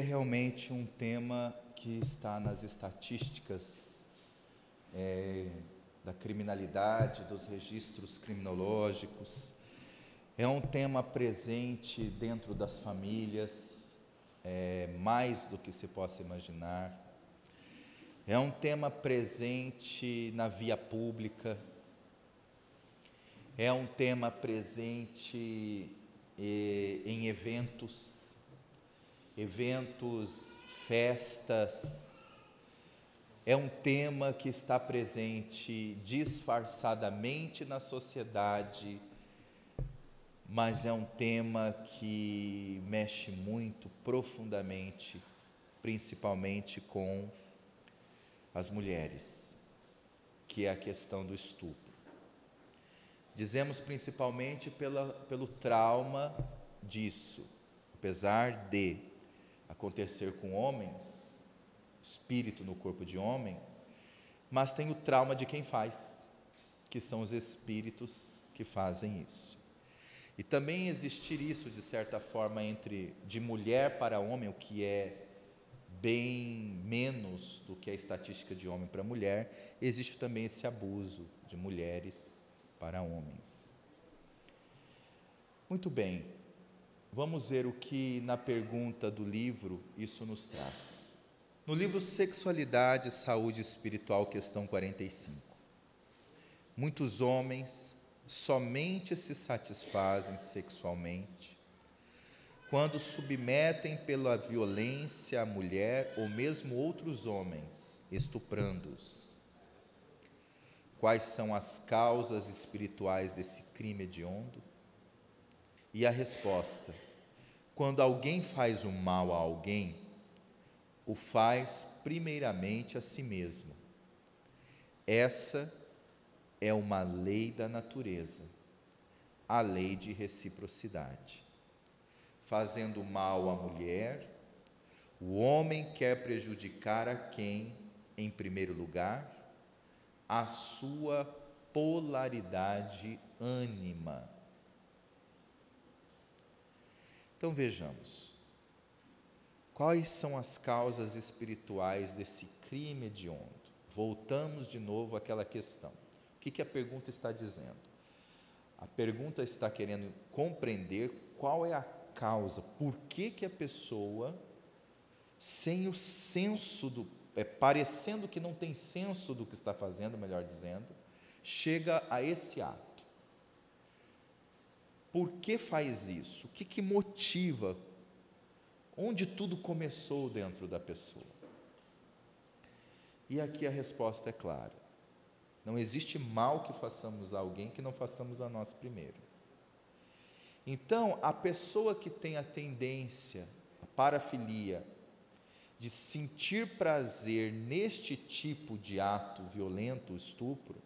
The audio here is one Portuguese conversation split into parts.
é realmente um tema que está nas estatísticas é, da criminalidade, dos registros criminológicos. É um tema presente dentro das famílias, é, mais do que se possa imaginar. É um tema presente na via pública. É um tema presente eh, em eventos, eventos, festas, é um tema que está presente disfarçadamente na sociedade, mas é um tema que mexe muito profundamente, principalmente com as mulheres, que é a questão do estupro. Dizemos principalmente pela, pelo trauma disso, apesar de acontecer com homens, espírito no corpo de homem, mas tem o trauma de quem faz, que são os espíritos que fazem isso. E também existir isso, de certa forma, entre de mulher para homem, o que é bem menos do que a estatística de homem para mulher, existe também esse abuso de mulheres para homens. Muito bem, vamos ver o que na pergunta do livro isso nos traz. No livro Sexualidade e Saúde Espiritual, questão 45. Muitos homens somente se satisfazem sexualmente quando submetem pela violência a mulher ou mesmo outros homens, estuprando-os. Quais são as causas espirituais desse crime hediondo? E a resposta: quando alguém faz o mal a alguém, o faz primeiramente a si mesmo. Essa é uma lei da natureza, a lei de reciprocidade. Fazendo mal à mulher, o homem quer prejudicar a quem, em primeiro lugar, a sua polaridade ânima. Então vejamos. Quais são as causas espirituais desse crime hediondo? Voltamos de novo àquela questão. O que, que a pergunta está dizendo? A pergunta está querendo compreender qual é a causa, por que, que a pessoa, sem o senso do. É, parecendo que não tem senso do que está fazendo, melhor dizendo, chega a esse ato. Por que faz isso? O que, que motiva? Onde tudo começou dentro da pessoa? E aqui a resposta é clara. Não existe mal que façamos a alguém que não façamos a nós primeiro. Então, a pessoa que tem a tendência, a parafilia, de sentir prazer neste tipo de ato violento, estupro,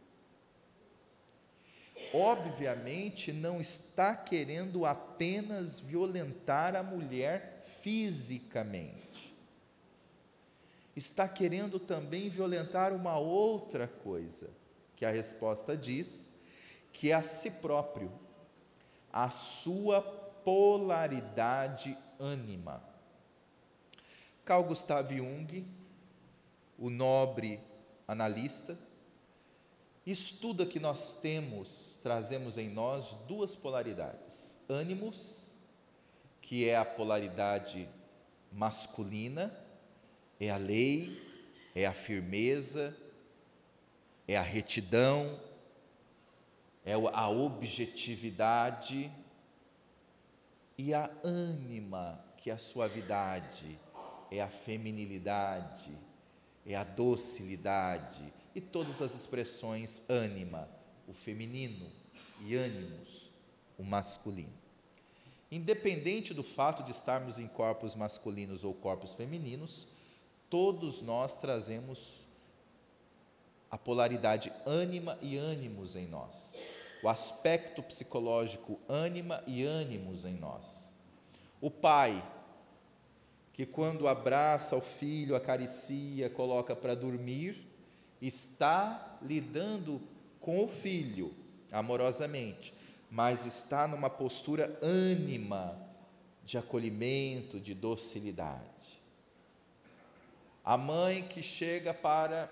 obviamente não está querendo apenas violentar a mulher fisicamente. Está querendo também violentar uma outra coisa, que a resposta diz que é a si próprio, a sua polaridade ânima. Carl Gustav Jung, o nobre analista, estuda que nós temos, trazemos em nós duas polaridades: ânimos que é a polaridade masculina, é a lei, é a firmeza, é a retidão, é a objetividade, e a ânima, que é a suavidade, é a feminilidade, é a docilidade, e todas as expressões ânima, o feminino, e ânimos, o masculino. Independente do fato de estarmos em corpos masculinos ou corpos femininos, todos nós trazemos a polaridade ânima e ânimos em nós, o aspecto psicológico ânima e ânimos em nós. O pai, que quando abraça o filho, acaricia, coloca para dormir, está lidando com o filho amorosamente, mas está numa postura ânima de acolhimento, de docilidade. A mãe que chega para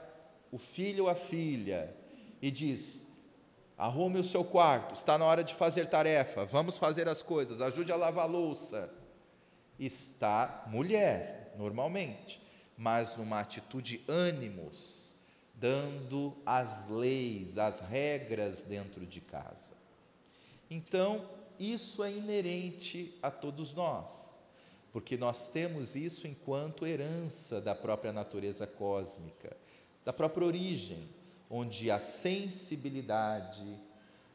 o filho ou a filha e diz: arrume o seu quarto, está na hora de fazer tarefa, vamos fazer as coisas, ajude a lavar a louça. Está mulher, normalmente, mas numa atitude ânimos, dando as leis, as regras dentro de casa. Então, isso é inerente a todos nós, porque nós temos isso enquanto herança da própria natureza cósmica, da própria origem, onde a sensibilidade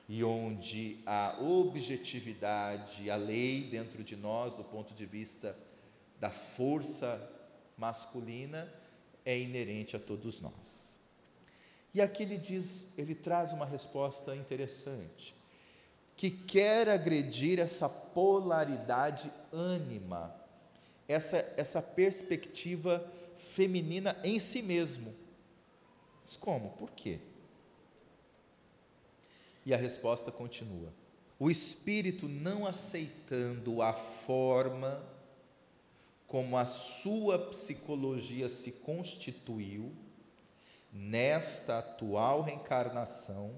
e onde a objetividade, a lei dentro de nós, do ponto de vista da força masculina, é inerente a todos nós. E aqui ele diz, ele traz uma resposta interessante que quer agredir essa polaridade ânima, essa, essa perspectiva feminina em si mesmo. Mas como? Por quê? E a resposta continua. O espírito não aceitando a forma como a sua psicologia se constituiu nesta atual reencarnação,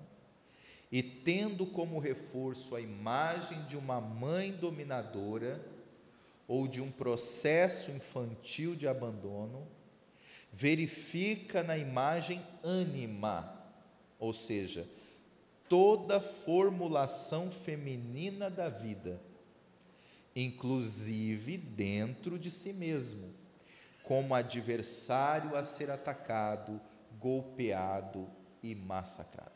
e tendo como reforço a imagem de uma mãe dominadora ou de um processo infantil de abandono, verifica na imagem ânima, ou seja, toda formulação feminina da vida, inclusive dentro de si mesmo, como adversário a ser atacado, golpeado e massacrado.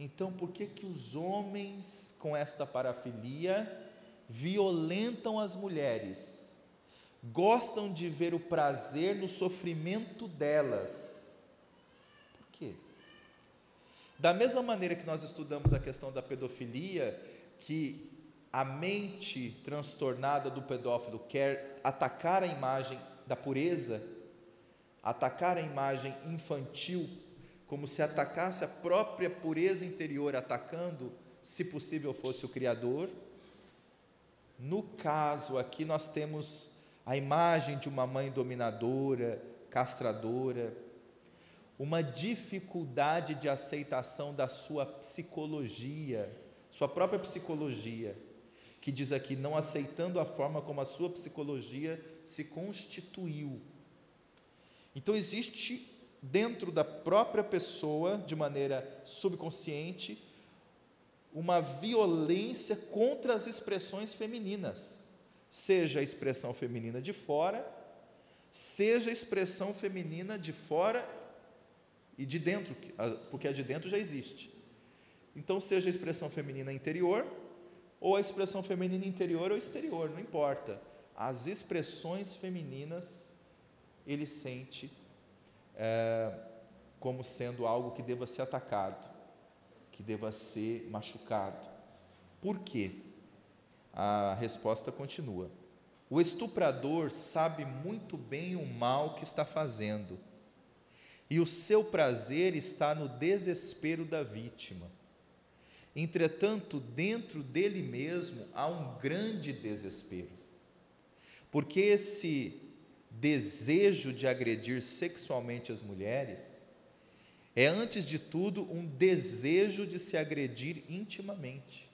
Então, por que que os homens com esta parafilia violentam as mulheres? Gostam de ver o prazer no sofrimento delas. Por quê? Da mesma maneira que nós estudamos a questão da pedofilia, que a mente transtornada do pedófilo quer atacar a imagem da pureza, atacar a imagem infantil como se atacasse a própria pureza interior, atacando, se possível fosse o Criador. No caso aqui, nós temos a imagem de uma mãe dominadora, castradora, uma dificuldade de aceitação da sua psicologia, sua própria psicologia, que diz aqui, não aceitando a forma como a sua psicologia se constituiu. Então, existe dentro da própria pessoa, de maneira subconsciente, uma violência contra as expressões femininas, seja a expressão feminina de fora, seja a expressão feminina de fora e de dentro, porque a de dentro já existe. Então, seja a expressão feminina interior, ou a expressão feminina interior ou exterior, não importa. As expressões femininas ele sente é, como sendo algo que deva ser atacado, que deva ser machucado. Por quê? A resposta continua. O estuprador sabe muito bem o mal que está fazendo, e o seu prazer está no desespero da vítima. Entretanto, dentro dele mesmo há um grande desespero, porque esse desejo de agredir sexualmente as mulheres é, antes de tudo, um desejo de se agredir intimamente.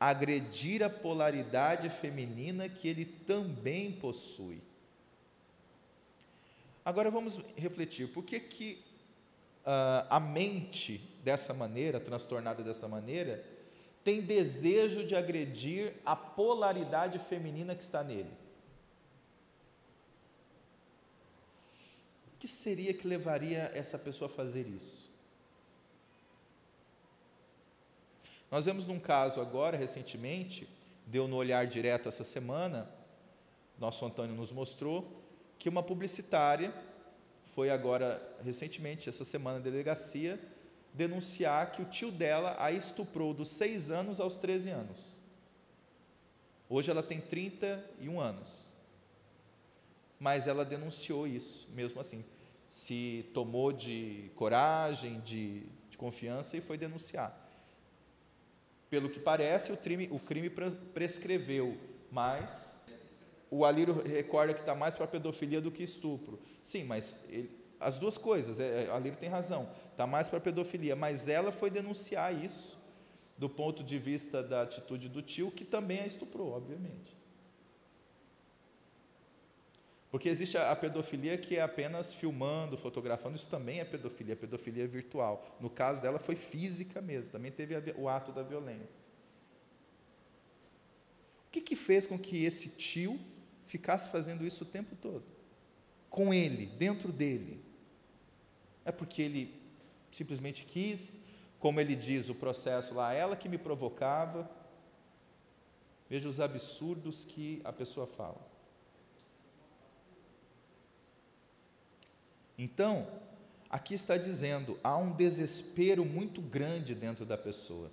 Agredir a polaridade feminina que ele também possui. Agora vamos refletir, por que, que uh, a mente dessa maneira, transtornada dessa maneira, tem desejo de agredir a polaridade feminina que está nele? Que seria que levaria essa pessoa a fazer isso? Nós vemos num caso agora, recentemente, deu no olhar direto essa semana, nosso Antônio nos mostrou, que uma publicitária foi agora, recentemente, essa semana, na delegacia, denunciar que o tio dela a estuprou dos 6 anos aos 13 anos. Hoje ela tem 31 anos mas ela denunciou isso, mesmo assim. Se tomou de coragem, de, de confiança e foi denunciar. Pelo que parece, o crime, o crime prescreveu, mas o Alírio recorda que está mais para pedofilia do que estupro. Sim, mas ele, as duas coisas, é, é Alírio tem razão, está mais para pedofilia, mas ela foi denunciar isso do ponto de vista da atitude do tio, que também a estuprou, obviamente. Porque existe a, pedofilia que é apenas filmando, fotografando, isso também é pedofilia, pedofilia virtual. No caso dela foi física mesmo, também teve o ato da violência. O que, que fez com que esse tio ficasse fazendo isso o tempo todo? Com ele, dentro dele. É porque ele simplesmente quis, como ele diz o processo lá, ela que me provocava. Veja os absurdos que a pessoa fala. Então, aqui está dizendo, há um desespero muito grande dentro da pessoa.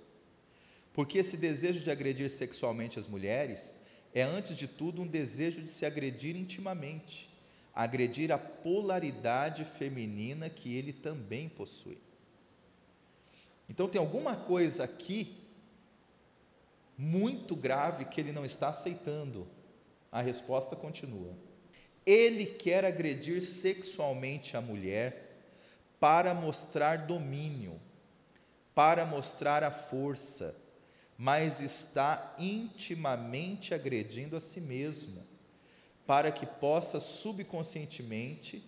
Porque esse desejo de agredir sexualmente as mulheres é, antes de tudo, um desejo de se agredir intimamente, agredir a polaridade feminina que ele também possui. Então, tem alguma coisa aqui muito grave que ele não está aceitando. A resposta continua. Ele quer agredir sexualmente a mulher para mostrar domínio, para mostrar a força, mas está intimamente agredindo a si mesmo, para que possa subconscientemente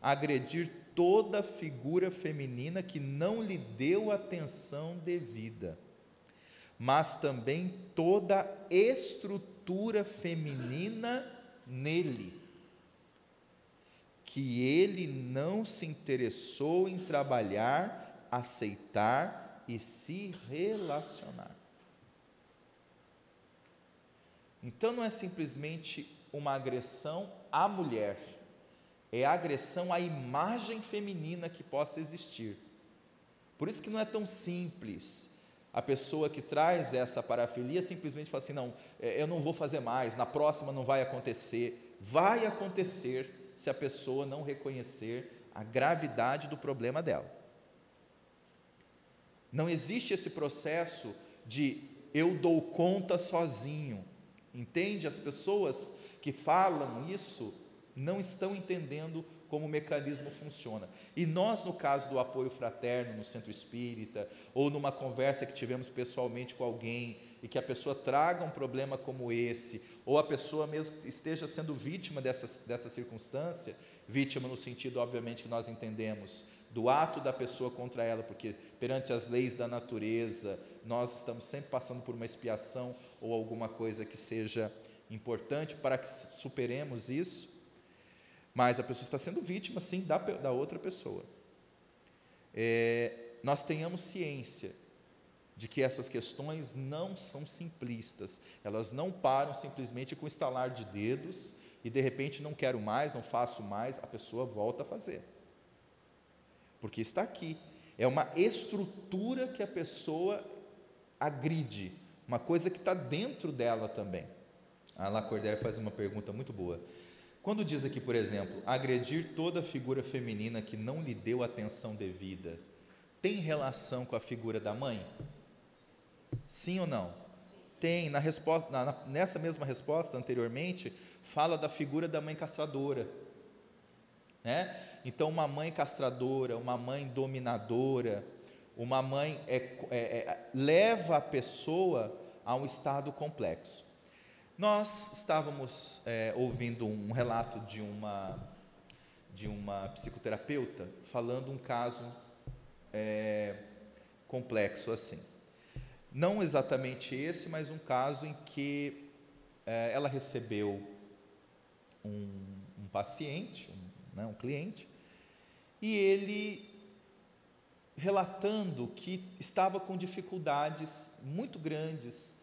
agredir toda figura feminina que não lhe deu atenção devida, mas também toda estrutura feminina nele que ele não se interessou em trabalhar, aceitar e se relacionar. Então não é simplesmente uma agressão à mulher, é agressão à imagem feminina que possa existir. Por isso que não é tão simples. A pessoa que traz essa parafilia simplesmente fala assim: não, é, eu não vou fazer mais, na próxima não vai acontecer. Vai acontecer se a pessoa não reconhecer a gravidade do problema dela. Não existe esse processo de eu dou conta sozinho. Entende? As pessoas que falam isso não estão entendendo como o mecanismo funciona. E nós, no caso do apoio fraterno no centro espírita, ou numa conversa que tivemos pessoalmente com alguém e que a pessoa traga um problema como esse, ou a pessoa mesmo esteja sendo vítima dessa, dessa circunstância, vítima no sentido, obviamente, que nós entendemos, do ato da pessoa contra ela, porque perante as leis da natureza, nós estamos sempre passando por uma expiação ou alguma coisa que seja importante para que superemos isso, mas a pessoa está sendo vítima, sim, da, da outra pessoa. É, nós tenhamos ciência de que essas questões não são simplistas, elas não param simplesmente com estalar de dedos e de repente não quero mais, não faço mais, a pessoa volta a fazer. Porque está aqui. É uma estrutura que a pessoa agride, uma coisa que está dentro dela também. A Lacordaire faz uma pergunta muito boa. Quando diz aqui, por exemplo, agredir toda figura feminina que não lhe deu atenção devida, tem relação com a figura da mãe? Sim ou não? Tem, na resposta, na, nessa mesma resposta anteriormente, fala da figura da mãe castradora. Né? Então, uma mãe castradora, uma mãe dominadora, uma mãe é, é, é, leva a pessoa a um estado complexo. Nós estávamos é, ouvindo um relato de uma, de uma psicoterapeuta falando um caso é, complexo assim. Não exatamente esse, mas um caso em que é, ela recebeu um, um paciente, um, né, um cliente, e ele relatando que estava com dificuldades muito grandes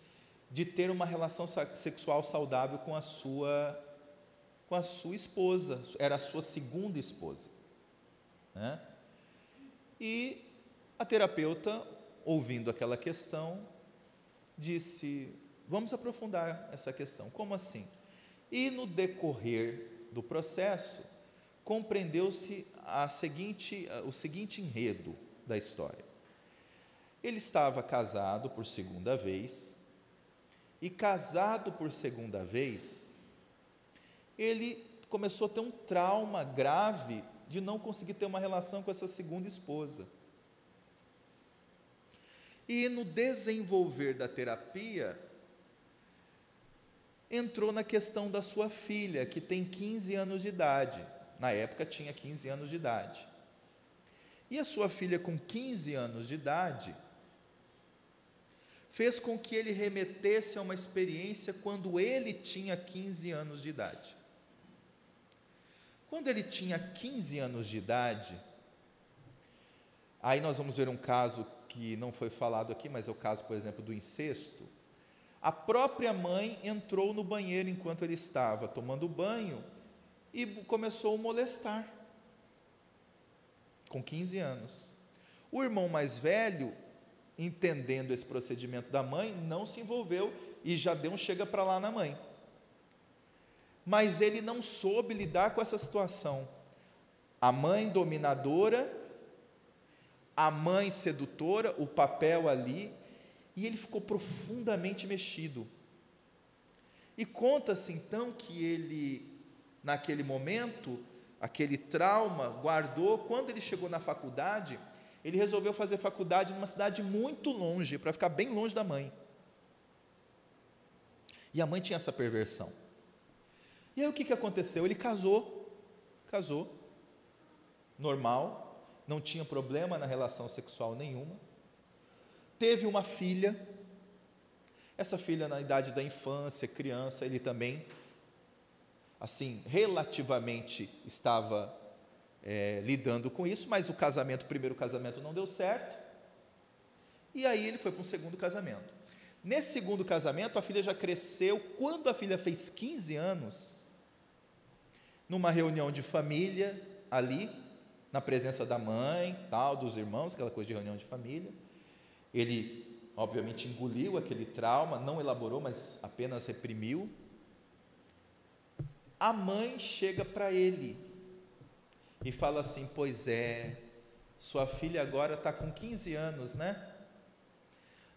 de ter uma relação sexual saudável com a sua com a sua esposa, era a sua segunda esposa, né? E a terapeuta ouvindo aquela questão, disse: Vamos aprofundar essa questão. Como assim? E no decorrer do processo, compreendeu-se seguinte, o seguinte enredo da história. Ele estava casado por segunda vez, e casado por segunda vez, ele começou a ter um trauma grave de não conseguir ter uma relação com essa segunda esposa. E no desenvolver da terapia, entrou na questão da sua filha, que tem 15 anos de idade. Na época tinha 15 anos de idade. E a sua filha, com 15 anos de idade, fez com que ele remetesse a uma experiência quando ele tinha 15 anos de idade. Quando ele tinha 15 anos de idade, aí nós vamos ver um caso que não foi falado aqui, mas é o caso, por exemplo, do incesto. A própria mãe entrou no banheiro enquanto ele estava tomando banho e começou a molestar, com 15 anos. O irmão mais velho, entendendo esse procedimento da mãe, não se envolveu e já deu um chega para lá na mãe. Mas ele não soube lidar com essa situação. A mãe dominadora a mãe sedutora, o papel ali, e ele ficou profundamente mexido. E conta-se então que ele, naquele momento, aquele trauma, guardou, quando ele chegou na faculdade, ele resolveu fazer faculdade numa cidade muito longe, para ficar bem longe da mãe. E a mãe tinha essa perversão. E aí o que, que aconteceu? Ele casou, casou, normal, não tinha problema na relação sexual nenhuma. Teve uma filha, essa filha na idade da infância, criança, ele também, assim, relativamente estava é, lidando com isso, mas o casamento, o primeiro casamento não deu certo, e aí ele foi para um segundo casamento. Nesse segundo casamento, a filha já cresceu, quando a filha fez 15 anos, numa reunião de família ali, na presença da mãe, tal, dos irmãos, aquela coisa de reunião de família. Ele, obviamente, engoliu aquele trauma, não elaborou, mas apenas reprimiu. A mãe chega para ele e fala assim: Pois é, sua filha agora está com 15 anos, né?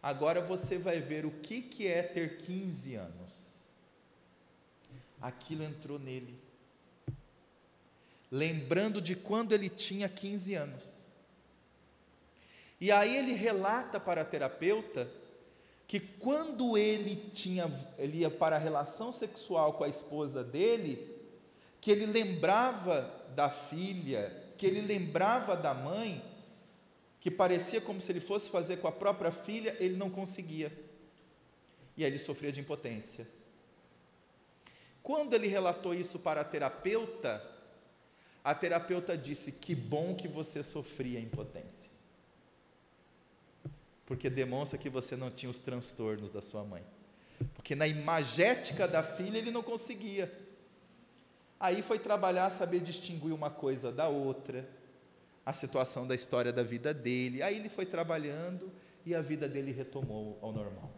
Agora você vai ver o que, que é ter 15 anos. Aquilo entrou nele lembrando de quando ele tinha 15 anos. E aí ele relata para a terapeuta que quando ele tinha ele ia para a relação sexual com a esposa dele, que ele lembrava da filha, que ele lembrava da mãe, que parecia como se ele fosse fazer com a própria filha, ele não conseguia. E aí ele sofria de impotência. Quando ele relatou isso para a terapeuta, a terapeuta disse: Que bom que você sofria impotência. Porque demonstra que você não tinha os transtornos da sua mãe. Porque na imagética da filha ele não conseguia. Aí foi trabalhar, saber distinguir uma coisa da outra, a situação da história da vida dele. Aí ele foi trabalhando e a vida dele retomou ao normal.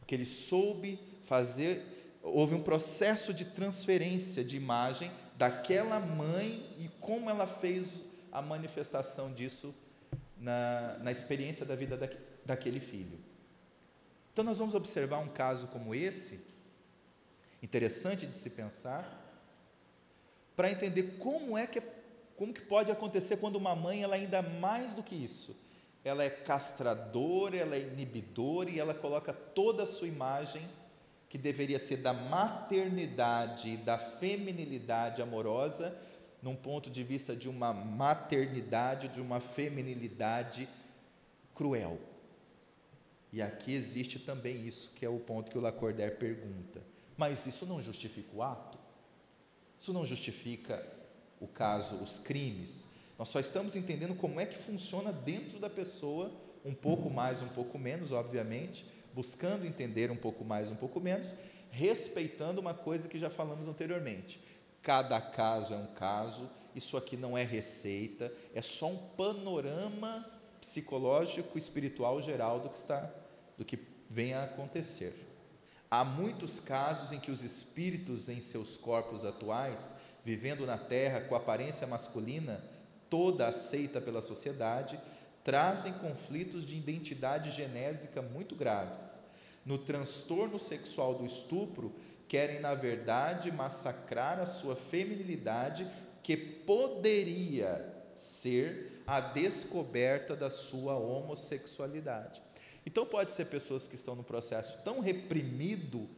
Porque ele soube fazer, houve um processo de transferência de imagem daquela mãe e como ela fez a manifestação disso na, na experiência da vida da, daquele filho. Então, nós vamos observar um caso como esse, interessante de se pensar, para entender como é que é, como que pode acontecer quando uma mãe ela ainda mais do que isso. Ela é castradora, ela é inibidora e ela coloca toda a sua imagem que deveria ser da maternidade e da feminilidade amorosa, num ponto de vista de uma maternidade, de uma feminilidade cruel. E aqui existe também isso, que é o ponto que o Lacordaire pergunta. Mas isso não justifica o ato? Isso não justifica o caso, os crimes? Nós só estamos entendendo como é que funciona dentro da pessoa, um pouco mais, um pouco menos, obviamente, buscando entender um pouco mais, um pouco menos, respeitando uma coisa que já falamos anteriormente. Cada caso é um caso, isso aqui não é receita, é só um panorama psicológico, espiritual geral do que está, do que vem a acontecer. Há muitos casos em que os espíritos em seus corpos atuais, vivendo na terra com aparência masculina, toda aceita pela sociedade, trazem conflitos de identidade genésica muito graves. No transtorno sexual do estupro, querem, na verdade, massacrar a sua feminilidade, que poderia ser a descoberta da sua homossexualidade. Então, pode ser pessoas que estão no processo tão reprimido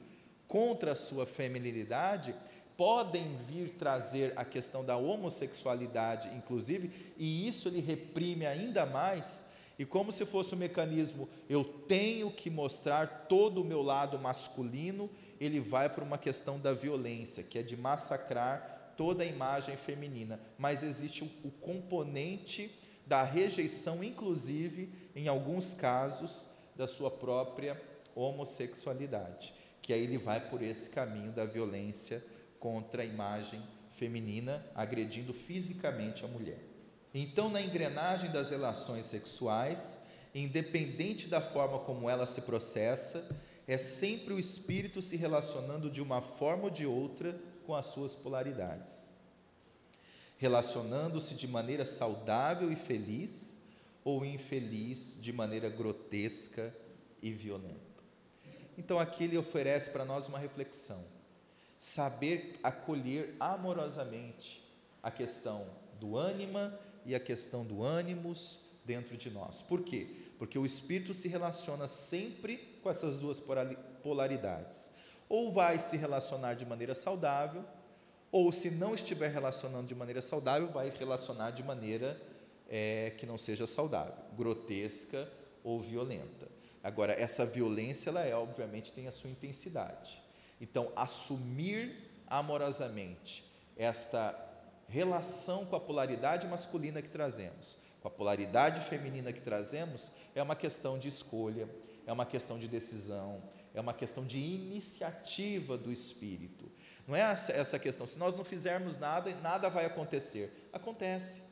contra a sua feminilidade, podem vir trazer a questão da homossexualidade, inclusive, e isso ele reprime ainda mais, e como se fosse um mecanismo, eu tenho que mostrar todo o meu lado masculino, ele vai para uma questão da violência, que é de massacrar toda a imagem feminina, mas existe o, componente da rejeição, inclusive, em alguns casos, da sua própria homossexualidade, que aí ele vai por esse caminho da violência contra a imagem feminina, agredindo fisicamente a mulher. Então, na engrenagem das relações sexuais, independente da forma como ela se processa, é sempre o espírito se relacionando de uma forma ou de outra com as suas polaridades. Relacionando-se de maneira saudável e feliz, ou infeliz de maneira grotesca e violenta. Então aqui ele oferece para nós uma reflexão. Saber acolher amorosamente a questão do ânima e a questão do ânimos dentro de nós. Por quê? Porque o espírito se relaciona sempre com essas duas polaridades. Ou vai se relacionar de maneira saudável, ou se não estiver relacionando de maneira saudável, vai relacionar de maneira é, que não seja saudável, grotesca ou violenta. Agora, essa violência, ela é, obviamente, tem a sua intensidade. Então, assumir amorosamente esta relação com a polaridade masculina que trazemos, com a polaridade feminina que trazemos, é uma questão de escolha, é uma questão de decisão, é uma questão de iniciativa do espírito. Não é essa questão, se nós não fizermos nada, nada vai acontecer. Acontece.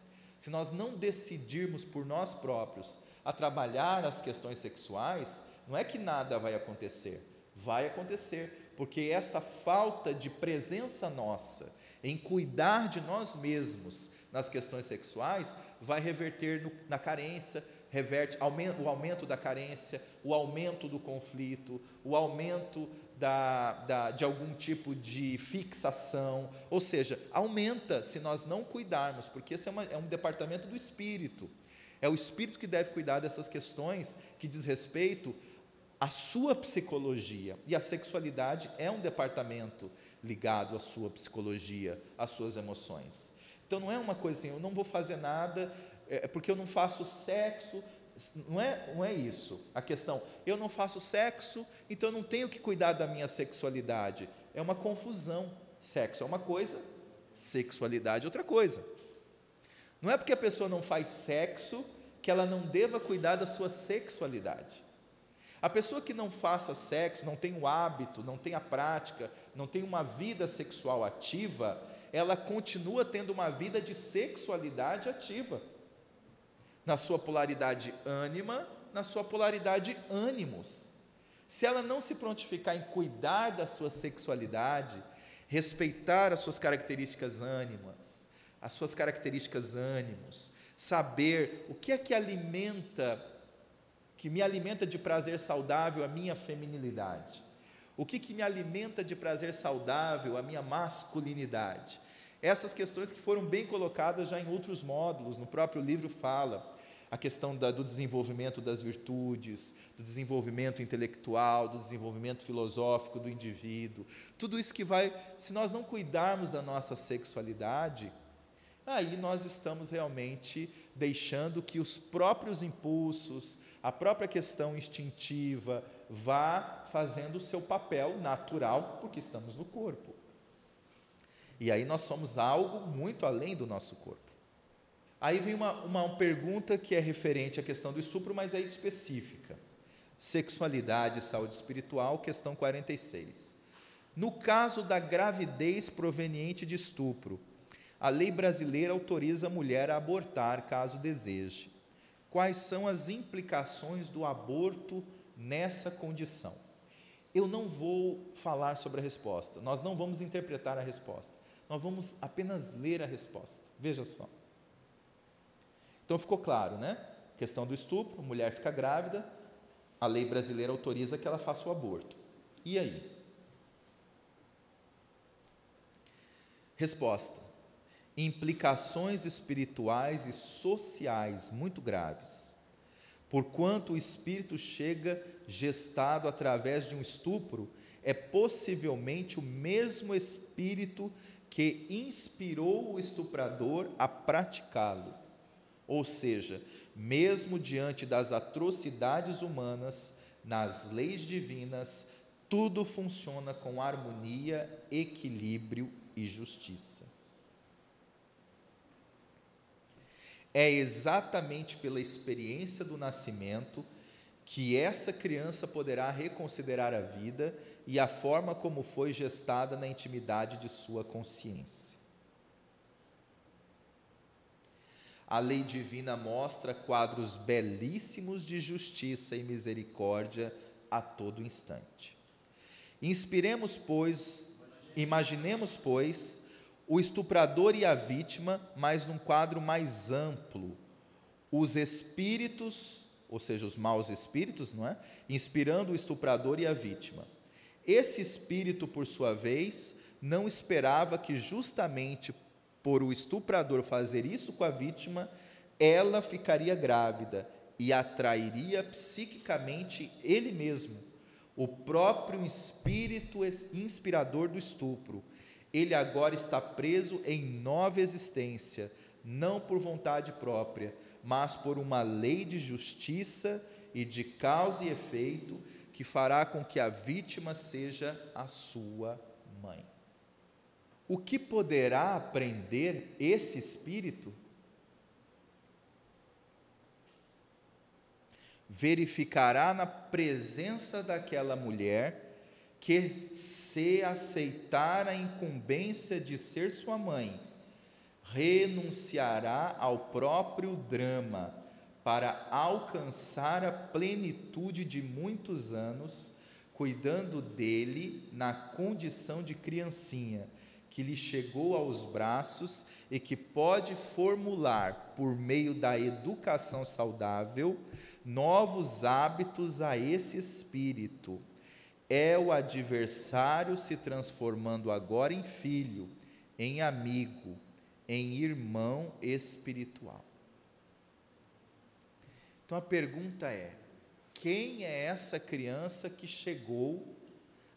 Se nós não decidirmos por nós próprios a trabalhar as questões sexuais, não é que nada vai acontecer, vai acontecer, porque essa falta de presença nossa em cuidar de nós mesmos nas questões sexuais vai reverter no, na carência, reverte o aumento da carência, o aumento do conflito, o aumento da, da, de algum tipo de fixação, ou seja, aumenta se nós não cuidarmos, porque esse é, uma, é um departamento do espírito. É o espírito que deve cuidar dessas questões que diz respeito à sua psicologia. E a sexualidade é um departamento ligado à sua psicologia, às suas emoções. Então não é uma coisa assim, eu não vou fazer nada é, porque eu não faço sexo, não é, não é isso a questão. Eu não faço sexo, então eu não tenho que cuidar da minha sexualidade. É uma confusão. Sexo é uma coisa, sexualidade é outra coisa. Não é porque a pessoa não faz sexo que ela não deva cuidar da sua sexualidade. A pessoa que não faça sexo, não tem o hábito, não tem a prática, não tem uma vida sexual ativa, ela continua tendo uma vida de sexualidade ativa na sua polaridade ânima, na sua polaridade ânimos. Se ela não se prontificar em cuidar da sua sexualidade, respeitar as suas características ânimas, as suas características ânimos, saber o que é que alimenta, que me alimenta de prazer saudável a minha feminilidade, o que, que me alimenta de prazer saudável a minha masculinidade. Essas questões que foram bem colocadas já em outros módulos, no próprio livro fala a questão da, do desenvolvimento das virtudes, do desenvolvimento intelectual, do desenvolvimento filosófico do indivíduo. Tudo isso que vai, se nós não cuidarmos da nossa sexualidade, aí nós estamos realmente deixando que os próprios impulsos, a própria questão instintiva, vá fazendo o seu papel natural, porque estamos no corpo. E aí nós somos algo muito além do nosso corpo. Aí vem uma, uma pergunta que é referente à questão do estupro, mas é específica. Sexualidade e saúde espiritual, questão 46. No caso da gravidez proveniente de estupro, a lei brasileira autoriza a mulher a abortar caso deseje. Quais são as implicações do aborto nessa condição? Eu não vou falar sobre a resposta, nós não vamos interpretar a resposta, nós vamos apenas ler a resposta. Veja só. Então ficou claro, né? questão do estupro, a mulher fica grávida, a lei brasileira autoriza que ela faça o aborto. E aí? Resposta: implicações espirituais e sociais muito graves. Porquanto o espírito chega gestado através de um estupro, é possivelmente o mesmo espírito que inspirou o estuprador a praticá-lo. Ou seja, mesmo diante das atrocidades humanas, nas leis divinas, tudo funciona com harmonia, equilíbrio e justiça. É exatamente pela experiência do nascimento que essa criança poderá reconsiderar a vida e a forma como foi gestada na intimidade de sua consciência. A lei divina mostra quadros belíssimos de justiça e misericórdia a todo instante. Inspiremos, pois, imaginemos, pois, o estuprador e a vítima, mas num quadro mais amplo. Os espíritos, ou seja, os maus espíritos, não é? Inspirando o estuprador e a vítima. Esse espírito, por sua vez, não esperava que justamente por o estuprador fazer isso com a vítima, ela ficaria grávida e atrairia psiquicamente ele mesmo, o próprio espírito inspirador do estupro. Ele agora está preso em nova existência, não por vontade própria, mas por uma lei de justiça e de causa e efeito que fará com que a vítima seja a sua mãe. O que poderá aprender esse espírito? Verificará na presença daquela mulher que, se aceitar a incumbência de ser sua mãe, renunciará ao próprio drama para alcançar a plenitude de muitos anos, cuidando dele na condição de criancinha que lhe chegou aos braços e que pode formular, por meio da educação saudável, novos hábitos a esse espírito. É o adversário se transformando agora em filho, em amigo, em irmão espiritual. Então a pergunta é: quem é essa criança que chegou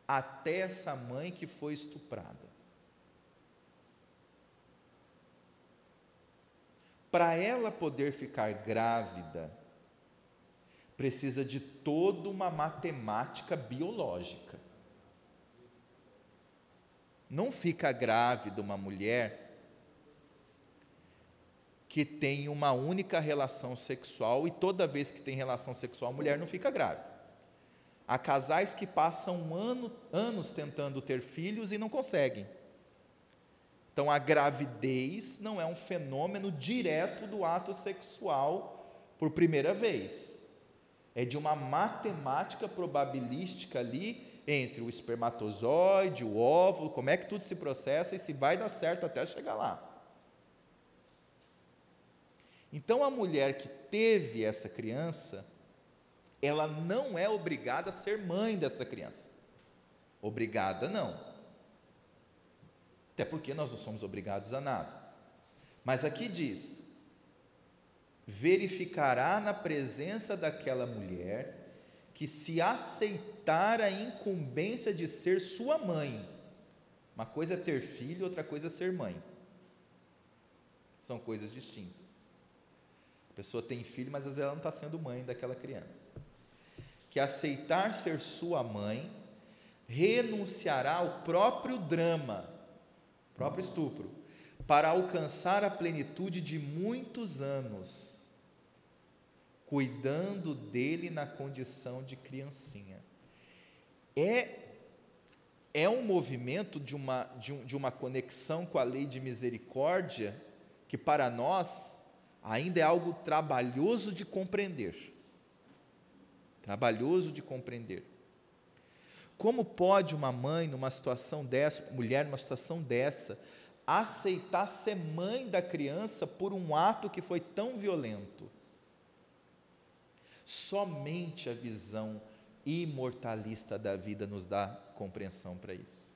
até essa mãe que foi estuprada? para ela poder ficar grávida, precisa de toda uma matemática biológica. Não fica grávida uma mulher que tem uma única relação sexual e toda vez que tem relação sexual a mulher não fica grávida. Há casais que passam ano, anos tentando ter filhos e não conseguem. Então, a gravidez não é um fenômeno direto do ato sexual por primeira vez. É de uma matemática probabilística ali entre o espermatozoide, o óvulo, como é que tudo se processa e se vai dar certo até chegar lá. Então, a mulher que teve essa criança, ela não é obrigada a ser mãe dessa criança. Obrigada não até porque nós não somos obrigados a nada. Mas aqui diz: verificará na presença daquela mulher que se aceitar a incumbência de ser sua mãe. Uma coisa é ter filho, outra coisa é ser mãe. São coisas distintas. A pessoa tem filho, mas às vezes ela não está sendo mãe daquela criança. Que aceitar ser sua mãe renunciará ao próprio drama próprio estupro, para alcançar a plenitude de muitos anos, cuidando dele na condição de criancinha. É, é um movimento de uma, de, um, de uma conexão com a lei de misericórdia que, para nós, ainda é algo trabalhoso de compreender. Trabalhoso de compreender. Como pode uma mãe, numa situação dessa, mulher numa situação dessa, aceitar ser mãe da criança por um ato que foi tão violento? Somente a visão imortalista da vida nos dá compreensão para isso.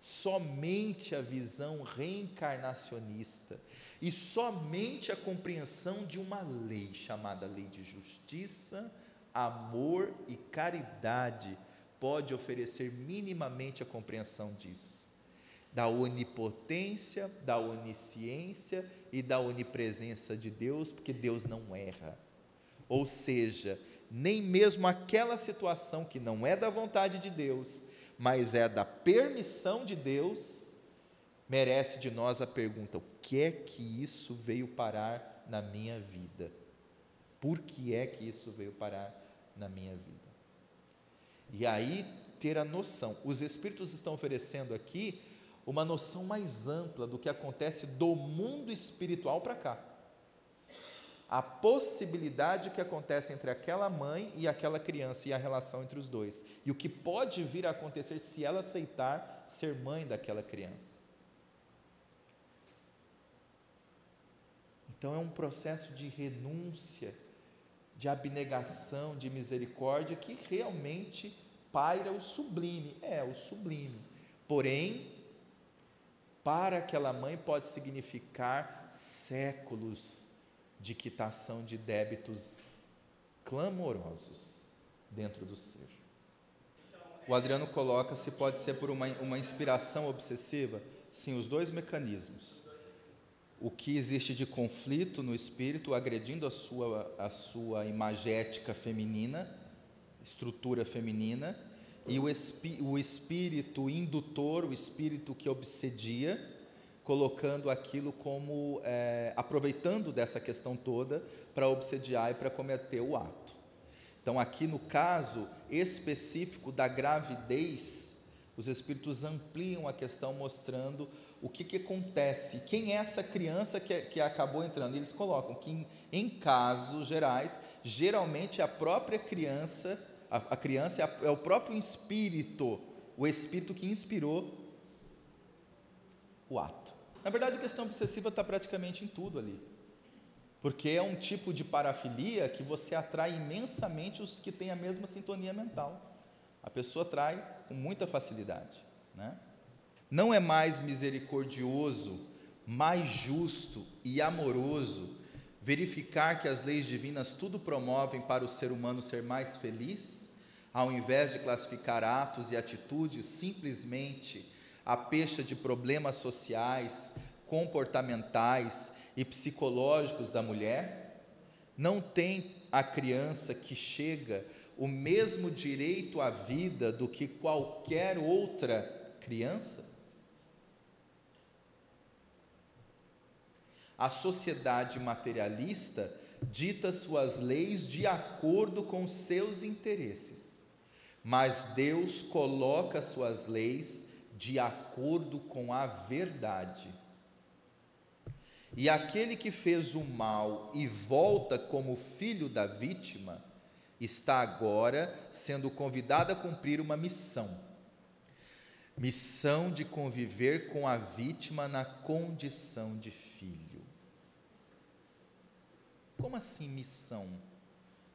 Somente a visão reencarnacionista e somente a compreensão de uma lei chamada lei de justiça, amor e caridade pode oferecer minimamente a compreensão disso. Da onipotência, da onisciência e da onipresença de Deus, porque Deus não erra. Ou seja, nem mesmo aquela situação que não é da vontade de Deus, mas é da permissão de Deus, merece de nós a pergunta: o que é que isso veio parar na minha vida? Por que é que isso veio parar na minha vida? E aí ter a noção. Os Espíritos estão oferecendo aqui uma noção mais ampla do que acontece do mundo espiritual para cá. A possibilidade que acontece entre aquela mãe e aquela criança e a relação entre os dois. E o que pode vir a acontecer se ela aceitar ser mãe daquela criança. Então é um processo de renúncia de abnegação, de misericórdia, que realmente paira o sublime. É, o sublime. Porém, para aquela mãe pode significar séculos de quitação de débitos clamorosos dentro do ser. O Adriano coloca se pode ser por uma, uma inspiração obsessiva. Sim, os dois mecanismos o que existe de conflito no espírito, agredindo a sua, a sua imagética feminina, estrutura feminina, e o, o espírito indutor, o espírito que obsedia, colocando aquilo como, é, aproveitando dessa questão toda para obsediar e para cometer o ato. Então, aqui no caso específico da gravidez, os espíritos ampliam a questão mostrando o que, que acontece, quem é essa criança que, que acabou entrando. Eles colocam que, em, em casos gerais, geralmente a própria criança, a, a criança é, a, é o próprio espírito, o espírito que inspirou o ato. Na verdade, a questão obsessiva está praticamente em tudo ali. Porque é um tipo de parafilia que você atrai imensamente os que têm a mesma sintonia mental. A pessoa atrai com muita facilidade. Né? Não é mais misericordioso, mais justo e amoroso verificar que as leis divinas tudo promovem para o ser humano ser mais feliz, ao invés de classificar atos e atitudes simplesmente a pecha de problemas sociais, comportamentais e psicológicos da mulher? Não tem a criança que chega o mesmo direito à vida do que qualquer outra criança? A sociedade materialista dita suas leis de acordo com seus interesses, mas Deus coloca suas leis de acordo com a verdade. E aquele que fez o mal e volta como filho da vítima, está agora sendo convidado a cumprir uma missão. Missão de conviver com a vítima na condição de filho. Como assim missão?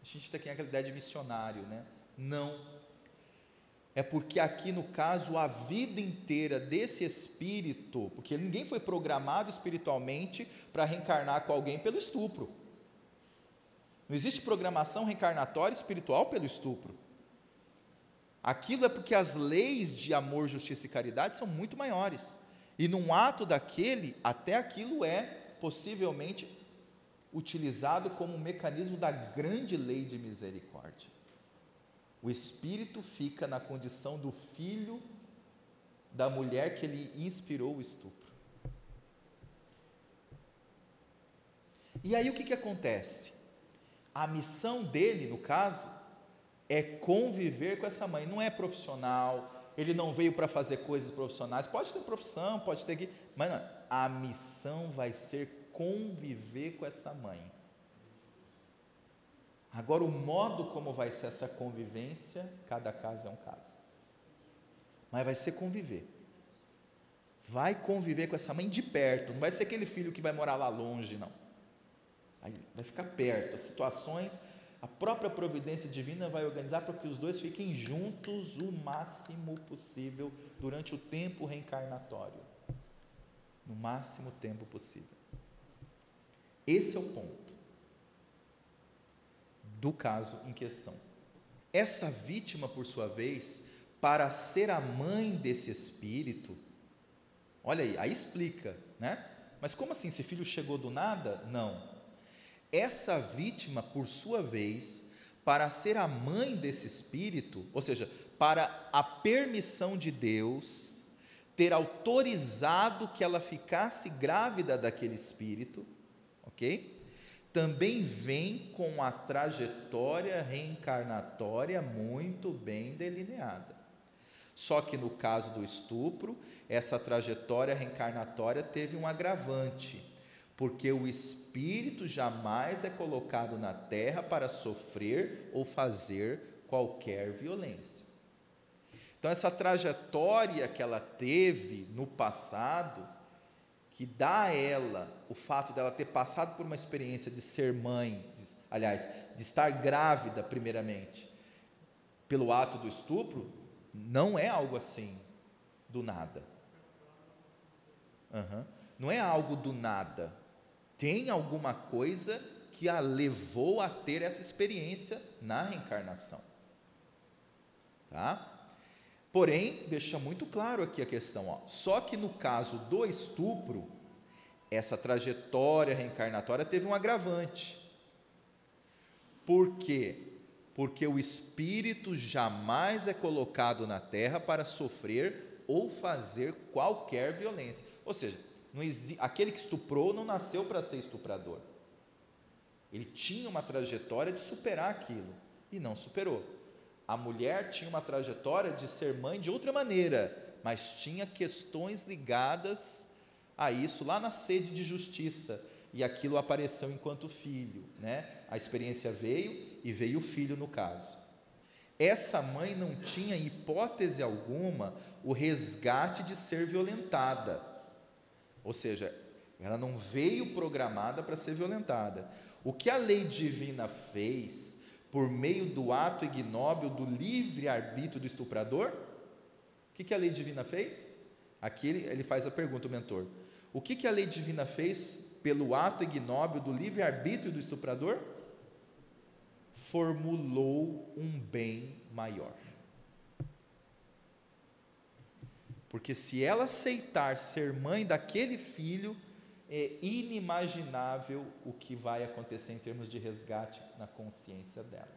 A gente tem aquela ideia de missionário, né? Não. É porque aqui no caso a vida inteira desse espírito, porque ninguém foi programado espiritualmente para reencarnar com alguém pelo estupro. Não existe programação reencarnatória espiritual pelo estupro. Aquilo é porque as leis de amor, justiça e caridade são muito maiores. E num ato daquele, até aquilo é possivelmente utilizado como um mecanismo da grande lei de misericórdia. O espírito fica na condição do filho da mulher que ele inspirou o estupro. E aí o que, que acontece? A missão dele, no caso, é conviver com essa mãe. Não é profissional, ele não veio para fazer coisas profissionais. Pode ter profissão, pode ter que. Mas não, a missão vai ser conviver com essa mãe. Agora, o modo como vai ser essa convivência, cada caso é um caso. Mas vai ser conviver. Vai conviver com essa mãe de perto. Não vai ser aquele filho que vai morar lá longe, não. Vai, ficar perto. As situações a própria providência divina vai organizar para que os dois fiquem juntos o máximo possível durante o tempo reencarnatório. No máximo tempo possível. Esse é o ponto do caso em questão. Essa vítima, por sua vez, para ser a mãe desse espírito, olha aí, aí explica, né? Mas como assim? Esse filho chegou do nada? Não. Essa vítima, por sua vez, para ser a mãe desse espírito, ou seja, para a permissão de Deus ter autorizado que ela ficasse grávida daquele espírito, ok? Também vem com a trajetória reencarnatória muito bem delineada. Só que no caso do estupro, essa trajetória reencarnatória teve um agravante, porque o espírito jamais é colocado na terra para sofrer ou fazer qualquer violência. Então, essa trajetória que ela teve no passado, que dá a ela o fato dela ter passado por uma experiência de ser mãe, de, aliás, de estar grávida, primeiramente, pelo ato do estupro, não é algo assim, do nada. Uhum. Não é algo do nada. Tem alguma coisa que a levou a ter essa experiência na reencarnação. Tá? Porém, deixa muito claro aqui a questão, ó. só que no caso do estupro, essa trajetória reencarnatória teve um agravante. Por quê? porque o espírito jamais é colocado na terra para sofrer ou fazer qualquer violência. Ou seja, aquele que estuprou não nasceu para ser estuprador. Ele tinha uma trajetória de superar aquilo e não superou. A mulher tinha uma trajetória de ser mãe de outra maneira, mas tinha questões ligadas a isso lá na sede de justiça e aquilo apareceu enquanto filho, né? A experiência veio e veio o filho no caso. Essa mãe não tinha hipótese alguma o resgate de ser violentada. Ou seja, ela não veio programada para ser violentada. O que a lei divina fez por meio do ato ignóbil do livre arbítrio do estuprador? O que, que a lei divina fez? Aqui ele, ele faz a pergunta, o mentor. O que, que a lei divina fez pelo ato ignóbil do livre arbítrio do estuprador? formulou um bem maior. Porque se ela aceitar ser mãe daquele filho, é inimaginável o que vai acontecer em termos de resgate na consciência dela.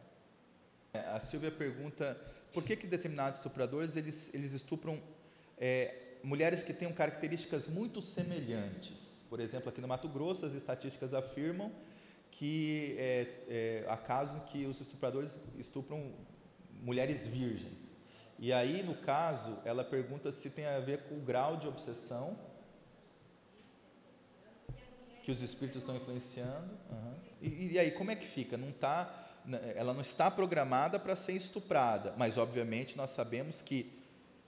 É, a Silvia pergunta por que, que determinados estupradores eles, eles estupram é, mulheres que tenham características muito semelhantes. Por exemplo, aqui no Mato Grosso, as estatísticas afirmam que é, é, há casos que os estupradores estupram mulheres virgens. E aí, no caso, ela pergunta se tem a ver com o grau de obsessão que os espíritos estão influenciando. Uhum. E, e, aí, como é que fica? Não tá, ela não está programada para ser estuprada, mas obviamente nós sabemos que,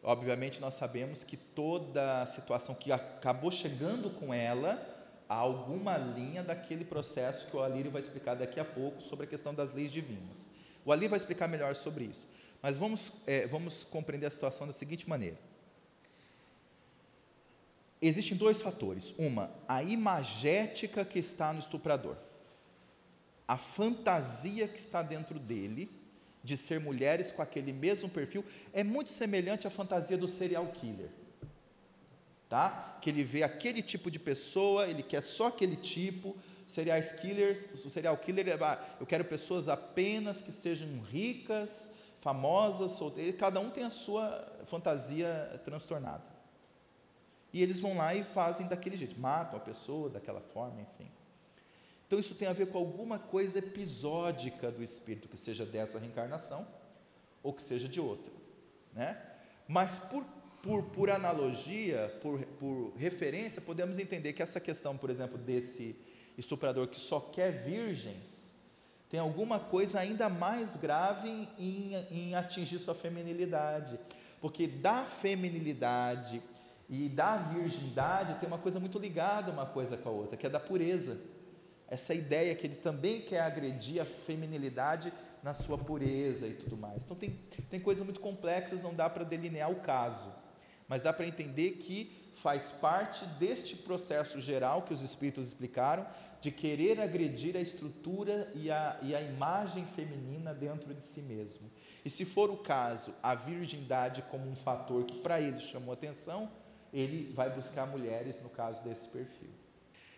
obviamente nós sabemos que toda a situação que acabou chegando com ela há alguma linha daquele processo que o Alírio vai explicar daqui a pouco sobre a questão das leis divinas. O Alírio vai explicar melhor sobre isso. Mas vamos, é, vamos compreender a situação da seguinte maneira. Existem dois fatores. Uma, a imagética que está no estuprador. A fantasia que está dentro dele de ser mulheres com aquele mesmo perfil é muito semelhante à fantasia do serial killer tá? Que ele vê aquele tipo de pessoa, ele quer só aquele tipo. Serial killers, o serial killer, é, ah, eu quero pessoas apenas que sejam ricas, famosas, solteiras. Cada um tem a sua fantasia transtornada. E eles vão lá e fazem daquele jeito, matam a pessoa daquela forma, enfim. Então isso tem a ver com alguma coisa episódica do espírito, que seja dessa reencarnação ou que seja de outra, né? Mas por por, por analogia, por, por referência, podemos entender que essa questão, por exemplo, desse estuprador que só quer virgens, tem alguma coisa ainda mais grave em, em atingir sua feminilidade. Porque da feminilidade e da virgindade tem uma coisa muito ligada uma coisa com a outra, que é da pureza. essa ideia que ele também quer agredir a feminilidade na sua pureza e tudo mais. Então tem, tem coisas muito complexas, não dá para delinear o caso, mas dá para entender que faz parte deste processo geral que os espíritos explicaram, de querer agredir a estrutura e a, e a imagem feminina dentro de si mesmo. E se for o caso, a virgindade como um fator que para ele chamou atenção, ele vai buscar mulheres no caso desse perfil.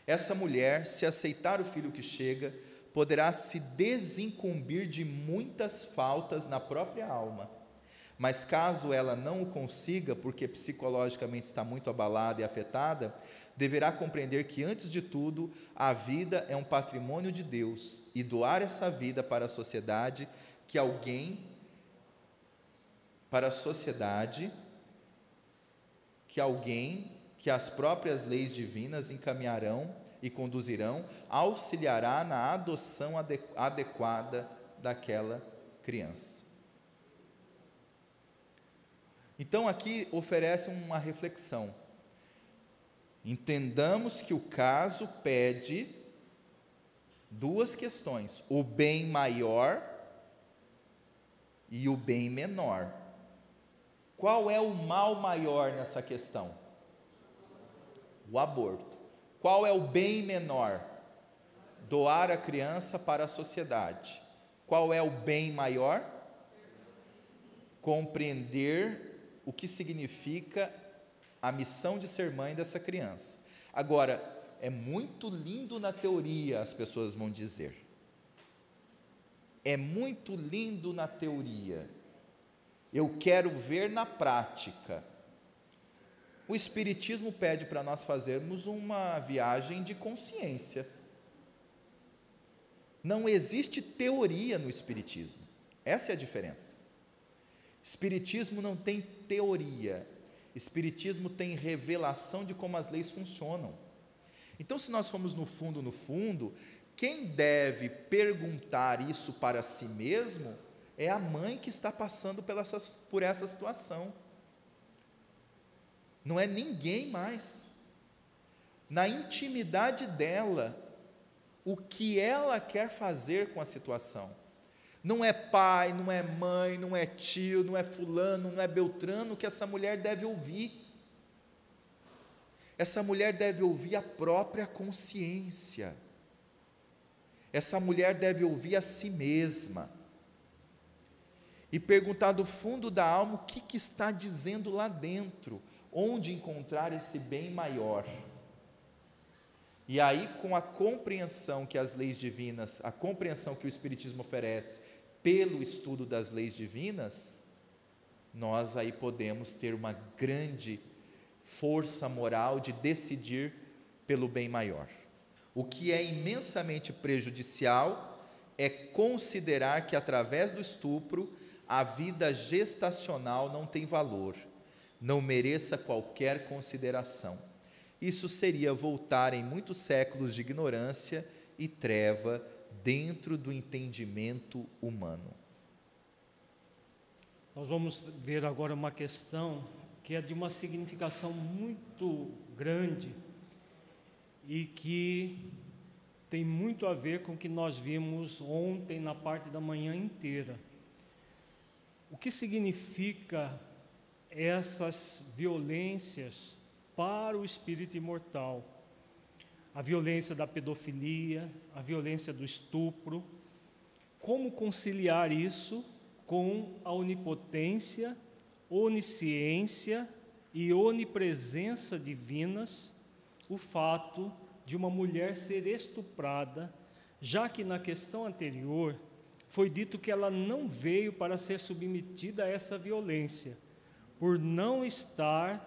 Essa mulher, se aceitar o filho que chega, poderá se desincumbir de muitas faltas na própria alma. Mas caso ela não o consiga, porque psicologicamente está muito abalada e afetada, deverá compreender que, antes de tudo, a vida é um patrimônio de Deus e doar essa vida para a sociedade que alguém, para a sociedade, que alguém, que as próprias leis divinas encaminharão e conduzirão, auxiliará na adoção adequada daquela criança. Então aqui oferece uma reflexão. Entendamos que o caso pede duas questões: o bem maior e o bem menor. Qual é o mal maior nessa questão? O aborto. Qual é o bem menor? Doar a criança para a sociedade. Qual é o bem maior? Compreender o que significa a missão de ser mãe dessa criança. Agora, é muito lindo na teoria, as pessoas vão dizer. É muito lindo na teoria. Eu quero ver na prática. O Espiritismo pede para nós fazermos uma viagem de consciência. Não existe teoria no Espiritismo. Essa é a diferença. Espiritismo não tem teoria. Espiritismo tem revelação de como as leis funcionam. Então, se nós formos no fundo, no fundo, quem deve perguntar isso para si mesmo é a mãe que está passando por essa situação não é ninguém mais. Na intimidade dela, o que ela quer fazer com a situação. Não é pai, não é mãe, não é tio, não é fulano, não é beltrano que essa mulher deve ouvir. Essa mulher deve ouvir a própria consciência. Essa mulher deve ouvir a si mesma. E perguntar do fundo da alma o que, que está dizendo lá dentro onde encontrar esse bem maior. E aí, com a compreensão que as leis divinas, a compreensão que o Espiritismo oferece pelo estudo das leis divinas, nós aí podemos ter uma grande força moral de decidir pelo bem maior. O que é imensamente prejudicial é considerar que através do estupro a vida gestacional não tem valor não mereça qualquer consideração. Isso seria voltar em muitos séculos de ignorância e treva dentro do entendimento humano. Nós vamos ver agora uma questão que é de uma significação muito grande e que tem muito a ver com o que nós vimos ontem na parte da manhã inteira. O que significa essas violências para o espírito imortal. A violência da pedofilia, a violência do estupro. Como conciliar isso com a onipotência, onisciência e onipresença divinas, o fato de uma mulher ser estuprada, já que na questão anterior foi dito que ela não veio para ser submetida a essa violência por não estar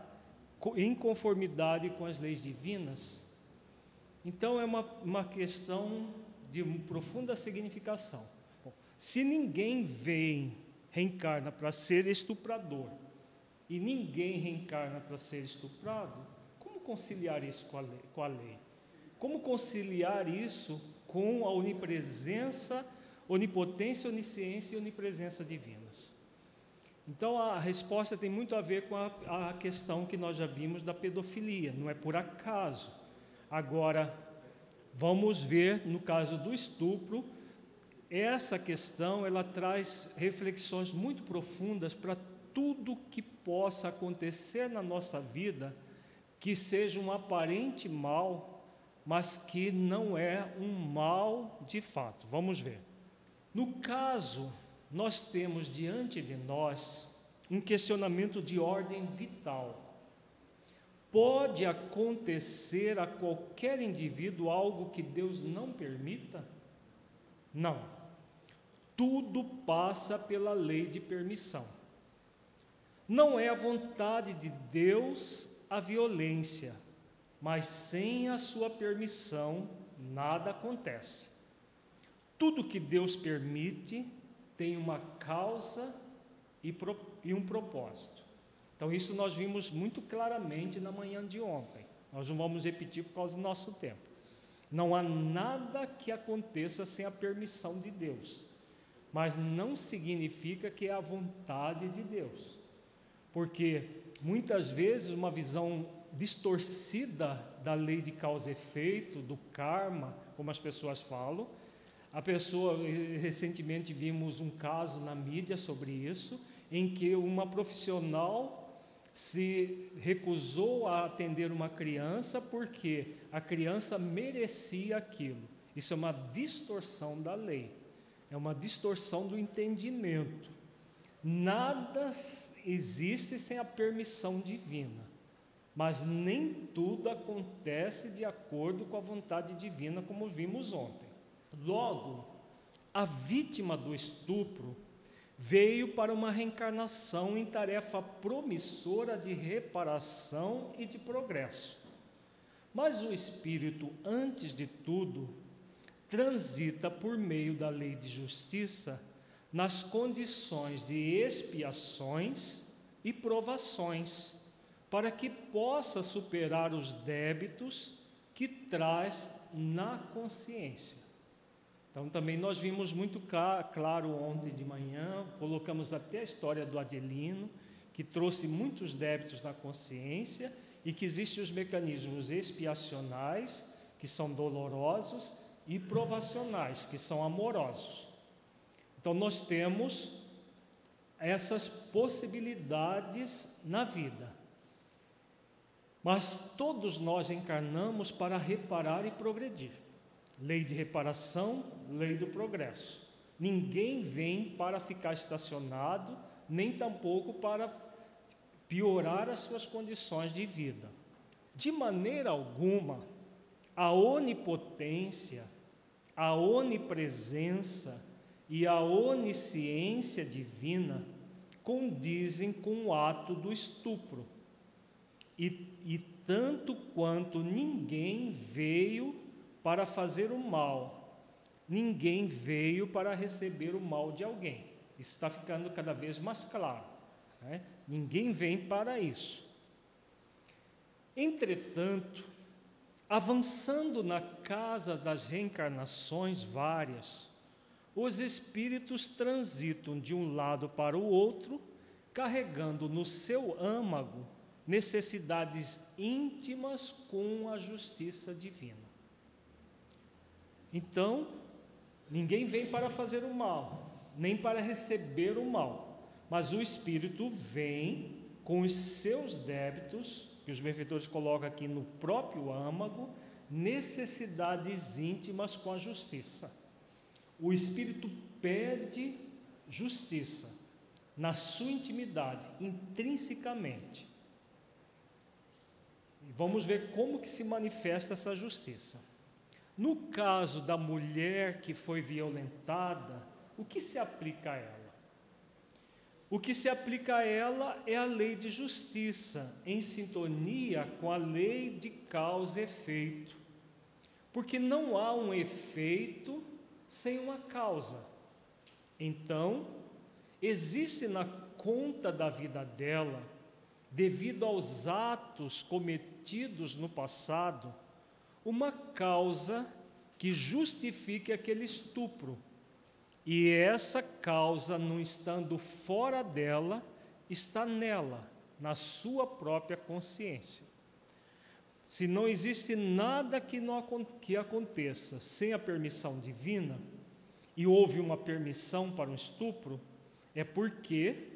em conformidade com as leis divinas. Então é uma, uma questão de profunda significação. Bom, se ninguém vem, reencarna para ser estuprador, e ninguém reencarna para ser estuprado, como conciliar isso com a, lei, com a lei? Como conciliar isso com a onipresença, onipotência, onisciência e onipresença divinas? Então a resposta tem muito a ver com a, a, questão que nós já vimos da pedofilia, não é por acaso. Agora, vamos ver no caso do estupro, essa questão ela traz reflexões muito profundas para tudo que possa acontecer na nossa vida que seja um aparente mal, mas que não é um mal de fato. Vamos ver. No caso, nós temos diante de nós um questionamento de ordem vital. Pode acontecer a qualquer indivíduo algo que Deus não permita? Não. Tudo passa pela lei de permissão. Não é a vontade de Deus a violência, mas sem a sua permissão nada acontece. Tudo que Deus permite tem uma causa e, pro, e um propósito. Então, isso nós vimos muito claramente na manhã de ontem. Nós não vamos repetir por causa do nosso tempo. Não há nada que aconteça sem a permissão de Deus, mas não significa que é a vontade de Deus, porque muitas vezes uma visão distorcida da lei de causa e efeito, do karma, como as pessoas falam. A pessoa, recentemente vimos um caso na mídia sobre isso, em que uma profissional se recusou a atender uma criança porque a criança merecia aquilo. Isso é uma distorção da lei, é uma distorção do entendimento. Nada existe sem a permissão divina, mas nem tudo acontece de acordo com a vontade divina, como vimos ontem. Logo, a vítima do estupro veio para uma reencarnação em tarefa promissora de reparação e de progresso. Mas o espírito, antes de tudo, transita por meio da lei de justiça nas condições de expiações e provações, para que possa superar os débitos que traz na consciência. Então, também nós vimos muito claro ontem de manhã, colocamos até a história do Adelino, que trouxe muitos débitos na consciência e que existem os mecanismos expiacionais, que são dolorosos, e provacionais, que são amorosos. Então, nós temos essas possibilidades na vida. Mas todos nós encarnamos para reparar e progredir. Lei de reparação, lei do progresso. Ninguém vem para ficar estacionado, nem tampouco para piorar as suas condições de vida. De maneira alguma, a onipotência, a onipresença, e a onisciência divina condizem com o ato do estupro. E, e tanto quanto ninguém veio para fazer o mal, ninguém veio para receber o mal de alguém. Isso está ficando cada vez mais claro. Né? Ninguém vem para isso. Entretanto, avançando na casa das reencarnações várias, os espíritos transitam de um lado para o outro, carregando no seu âmago necessidades íntimas com a justiça divina. Então, ninguém vem para fazer o mal, nem para receber o mal, mas o espírito vem com os seus débitos, que os benfeitores colocam aqui no próprio âmago, necessidades íntimas com a justiça o Espírito pede justiça na sua intimidade, intrinsecamente. Vamos ver como que se manifesta essa justiça. No caso da mulher que foi violentada, o que se aplica a ela? O que se aplica a ela é a lei de justiça, em sintonia com a lei de causa e efeito. Porque não há um efeito sem uma causa. Então, existe na conta da vida dela, devido aos atos cometidos no passado, uma causa que justifique aquele estupro. E essa causa, não estando fora dela, está nela, na sua própria consciência. se não existe nada que, não, que aconteça sem a permissão divina, e houve uma permissão para um estupro, é porque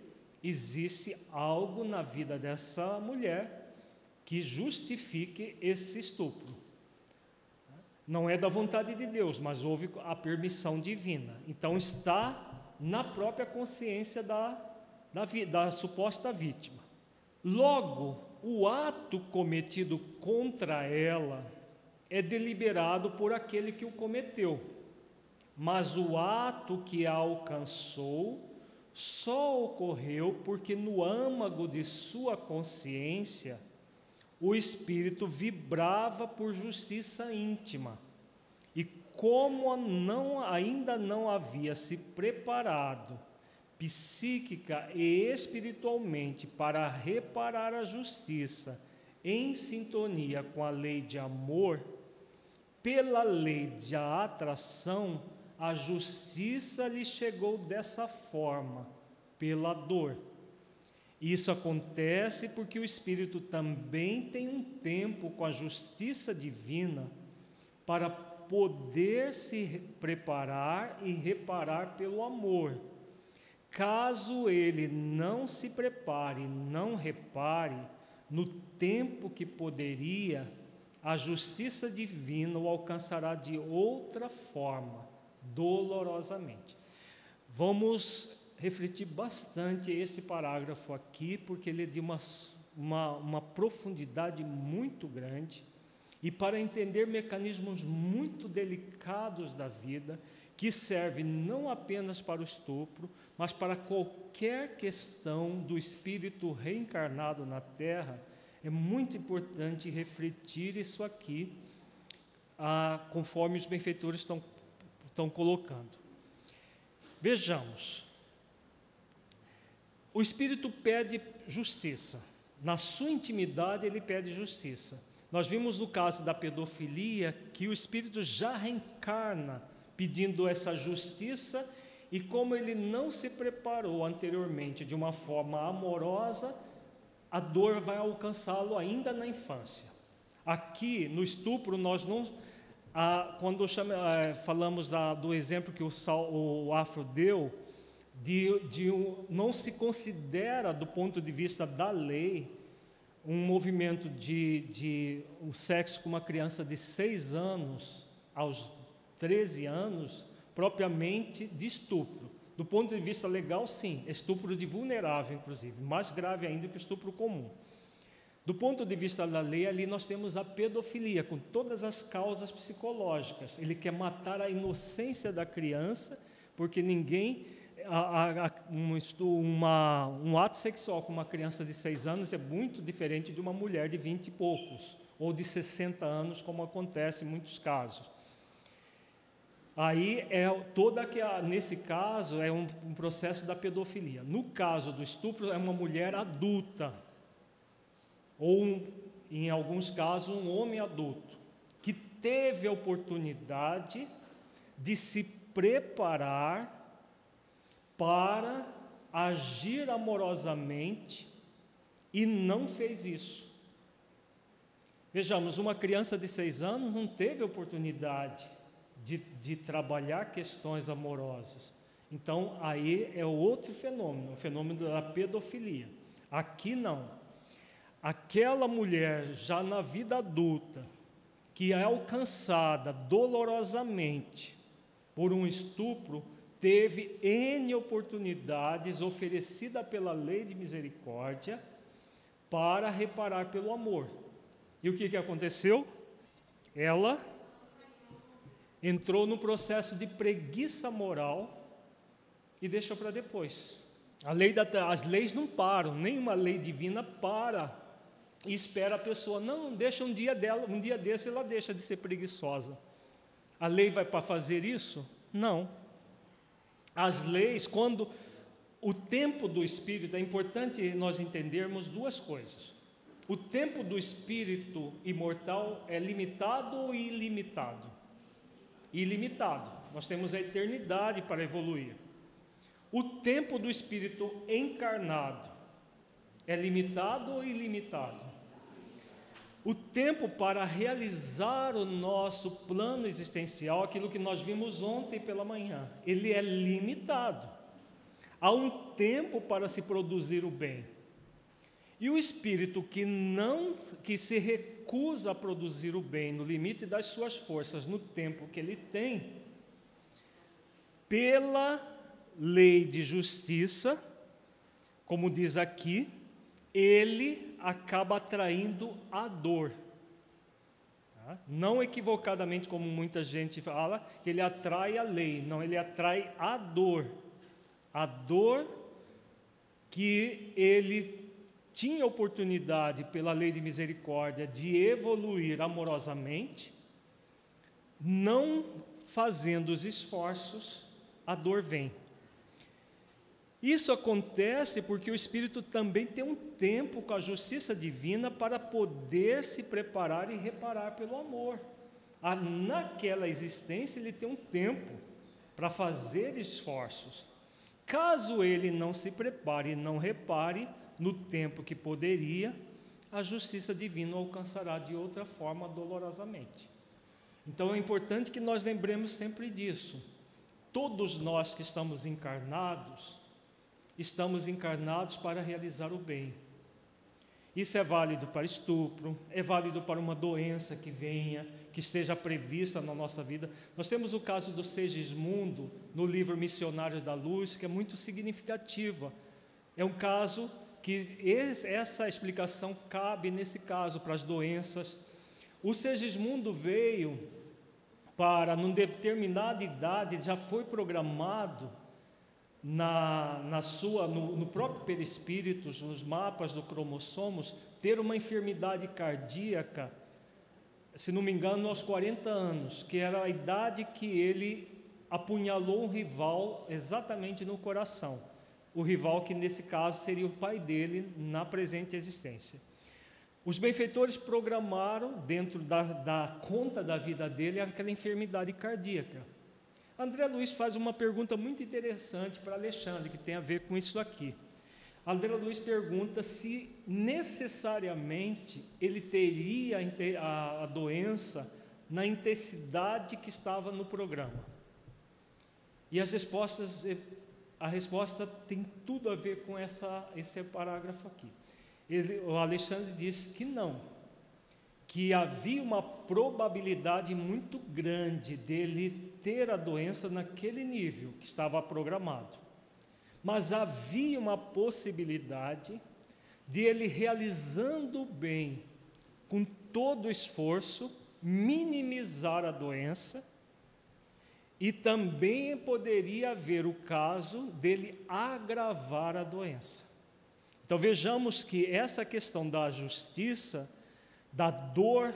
existe algo na vida dessa mulher que justifique esse estupro. Não é da vontade de Deus, mas houve a permissão divina. Então está na própria consciência da, da, da suposta vítima. Logo, o ato cometido contra ela é deliberado por aquele que o cometeu, mas o ato que a alcançou só ocorreu porque no âmago de sua consciência o espírito vibrava por justiça íntima. E como não, ainda não havia se preparado psíquica e espiritualmente para reparar a justiça em sintonia com a lei de amor, pela lei de atração, a justiça lhe chegou dessa forma, pela dor. Isso acontece porque o espírito também tem um tempo com a justiça divina para poder se preparar e reparar pelo amor Caso ele não se prepare, não repare, no tempo que poderia, a justiça divina o alcançará de outra forma, dolorosamente. Vamos refletir bastante esse parágrafo aqui, porque ele é de uma, uma, uma profundidade muito grande e para entender mecanismos muito delicados da vida que serve não apenas para o estupro, mas para qualquer questão do espírito reencarnado na Terra, é muito importante refletir isso aqui, ah, conforme os benfeitores estão, estão colocando. Vejamos. O espírito pede justiça. Na sua intimidade, ele pede justiça. Nós vimos no caso da pedofilia que o espírito já reencarna pedindo essa justiça, e como ele não se preparou anteriormente de uma forma amorosa, a dor vai alcançá-lo ainda na infância. Aqui no estupro, nós não. Ah, quando ah, falamos da, do exemplo que o, Sal, o Afro deu, de, de um, não se considera, do ponto de vista da lei, um movimento de, de um sexo com uma criança de seis anos aos 13 anos, propriamente de estupro. Do ponto de vista legal, sim, estupro de vulnerável, inclusive, mais grave ainda que estupro comum. Do ponto de vista da lei, ali nós temos a pedofilia, com todas as causas psicológicas. Ele quer matar a inocência da criança, porque ninguém. A, a, um, uma, um ato sexual com uma criança de 6 anos é muito diferente de uma mulher de 20 e poucos, ou de 60 anos, como acontece em muitos casos. Aí é toda que nesse caso é um, um, processo da pedofilia. No caso do estupro é uma mulher adulta ou um, em alguns casos um homem adulto que teve a oportunidade de se preparar para agir amorosamente e não fez isso. Vejamos, uma criança de seis anos não teve oportunidade de, de trabalhar questões amorosas. Então, aí é outro fenômeno, o fenômeno da pedofilia. Aqui não. Aquela mulher, já na vida adulta, que é alcançada dolorosamente por um estupro, teve N oportunidades oferecidas pela lei de misericórdia para reparar pelo amor. E o que, que aconteceu? Ela entrou no processo de preguiça moral e deixou para depois. Lei da, as leis não param, nenhuma lei divina para e espera a pessoa. Não, deixa um dia dela, um dia desse ela deixa de ser preguiçosa. A lei vai para fazer isso? Não. As leis, quando o tempo do espírito, é importante nós entendermos duas coisas. O tempo do espírito imortal é limitado ou ilimitado? ilimitado. Nós temos a eternidade para evoluir. O tempo do espírito encarnado é limitado ou ilimitado? O tempo para realizar o nosso plano existencial, aquilo que nós vimos ontem pela manhã, ele é limitado. Há um tempo para se produzir o bem. E o espírito que não que se recusa a produzir o bem no limite das suas forças, no tempo que ele tem, pela lei de justiça, como diz aqui, ele acaba atraindo a dor. Tá? Não equivocadamente, como muita gente fala, que ele atrai a lei, não, ele atrai a dor. A dor que ele tinha oportunidade, pela lei de misericórdia, de evoluir amorosamente, não fazendo os esforços, a dor vem. Isso acontece porque o Espírito também tem um tempo com a justiça divina para poder se preparar e reparar pelo amor. Ah, naquela existência, ele tem um tempo para fazer esforços. Caso ele não se prepare e não repare no tempo que poderia, a justiça divina o alcançará de outra forma dolorosamente. Então é importante que nós lembremos sempre disso. Todos nós que estamos encarnados, estamos encarnados para realizar o bem. Isso é válido para estupro, é válido para uma doença que venha, que esteja prevista na nossa vida. Nós temos o caso do Segismundo, no livro Missionários da Luz, que é muito significativa. É um caso que essa explicação cabe nesse caso para as doenças. O Segismundo veio para, numa determinada idade, já foi programado na, na sua, no, no próprio perispírito, nos mapas do cromossomos, ter uma enfermidade cardíaca, se não me engano, aos 40 anos, que era a idade que ele apunhalou um rival exatamente no coração. O rival que, nesse caso, seria o pai dele na presente existência. Os benfeitores programaram, dentro da, da conta da vida dele, aquela enfermidade cardíaca. André Luiz faz uma pergunta muito interessante para Alexandre, que tem a ver com isso aqui. André Luiz pergunta se necessariamente ele teria a, doença na intensidade que estava no programa. E as respostas, a resposta tem tudo a ver com essa, esse parágrafo aqui. Ele, o Alexandre diz que não, que havia uma probabilidade muito grande dele ter a doença naquele nível que estava programado. Mas havia uma possibilidade de ele realizando o bem com todo o esforço, minimizar a doença, e também poderia haver o caso dele agravar a doença. Então vejamos que essa questão da justiça da dor,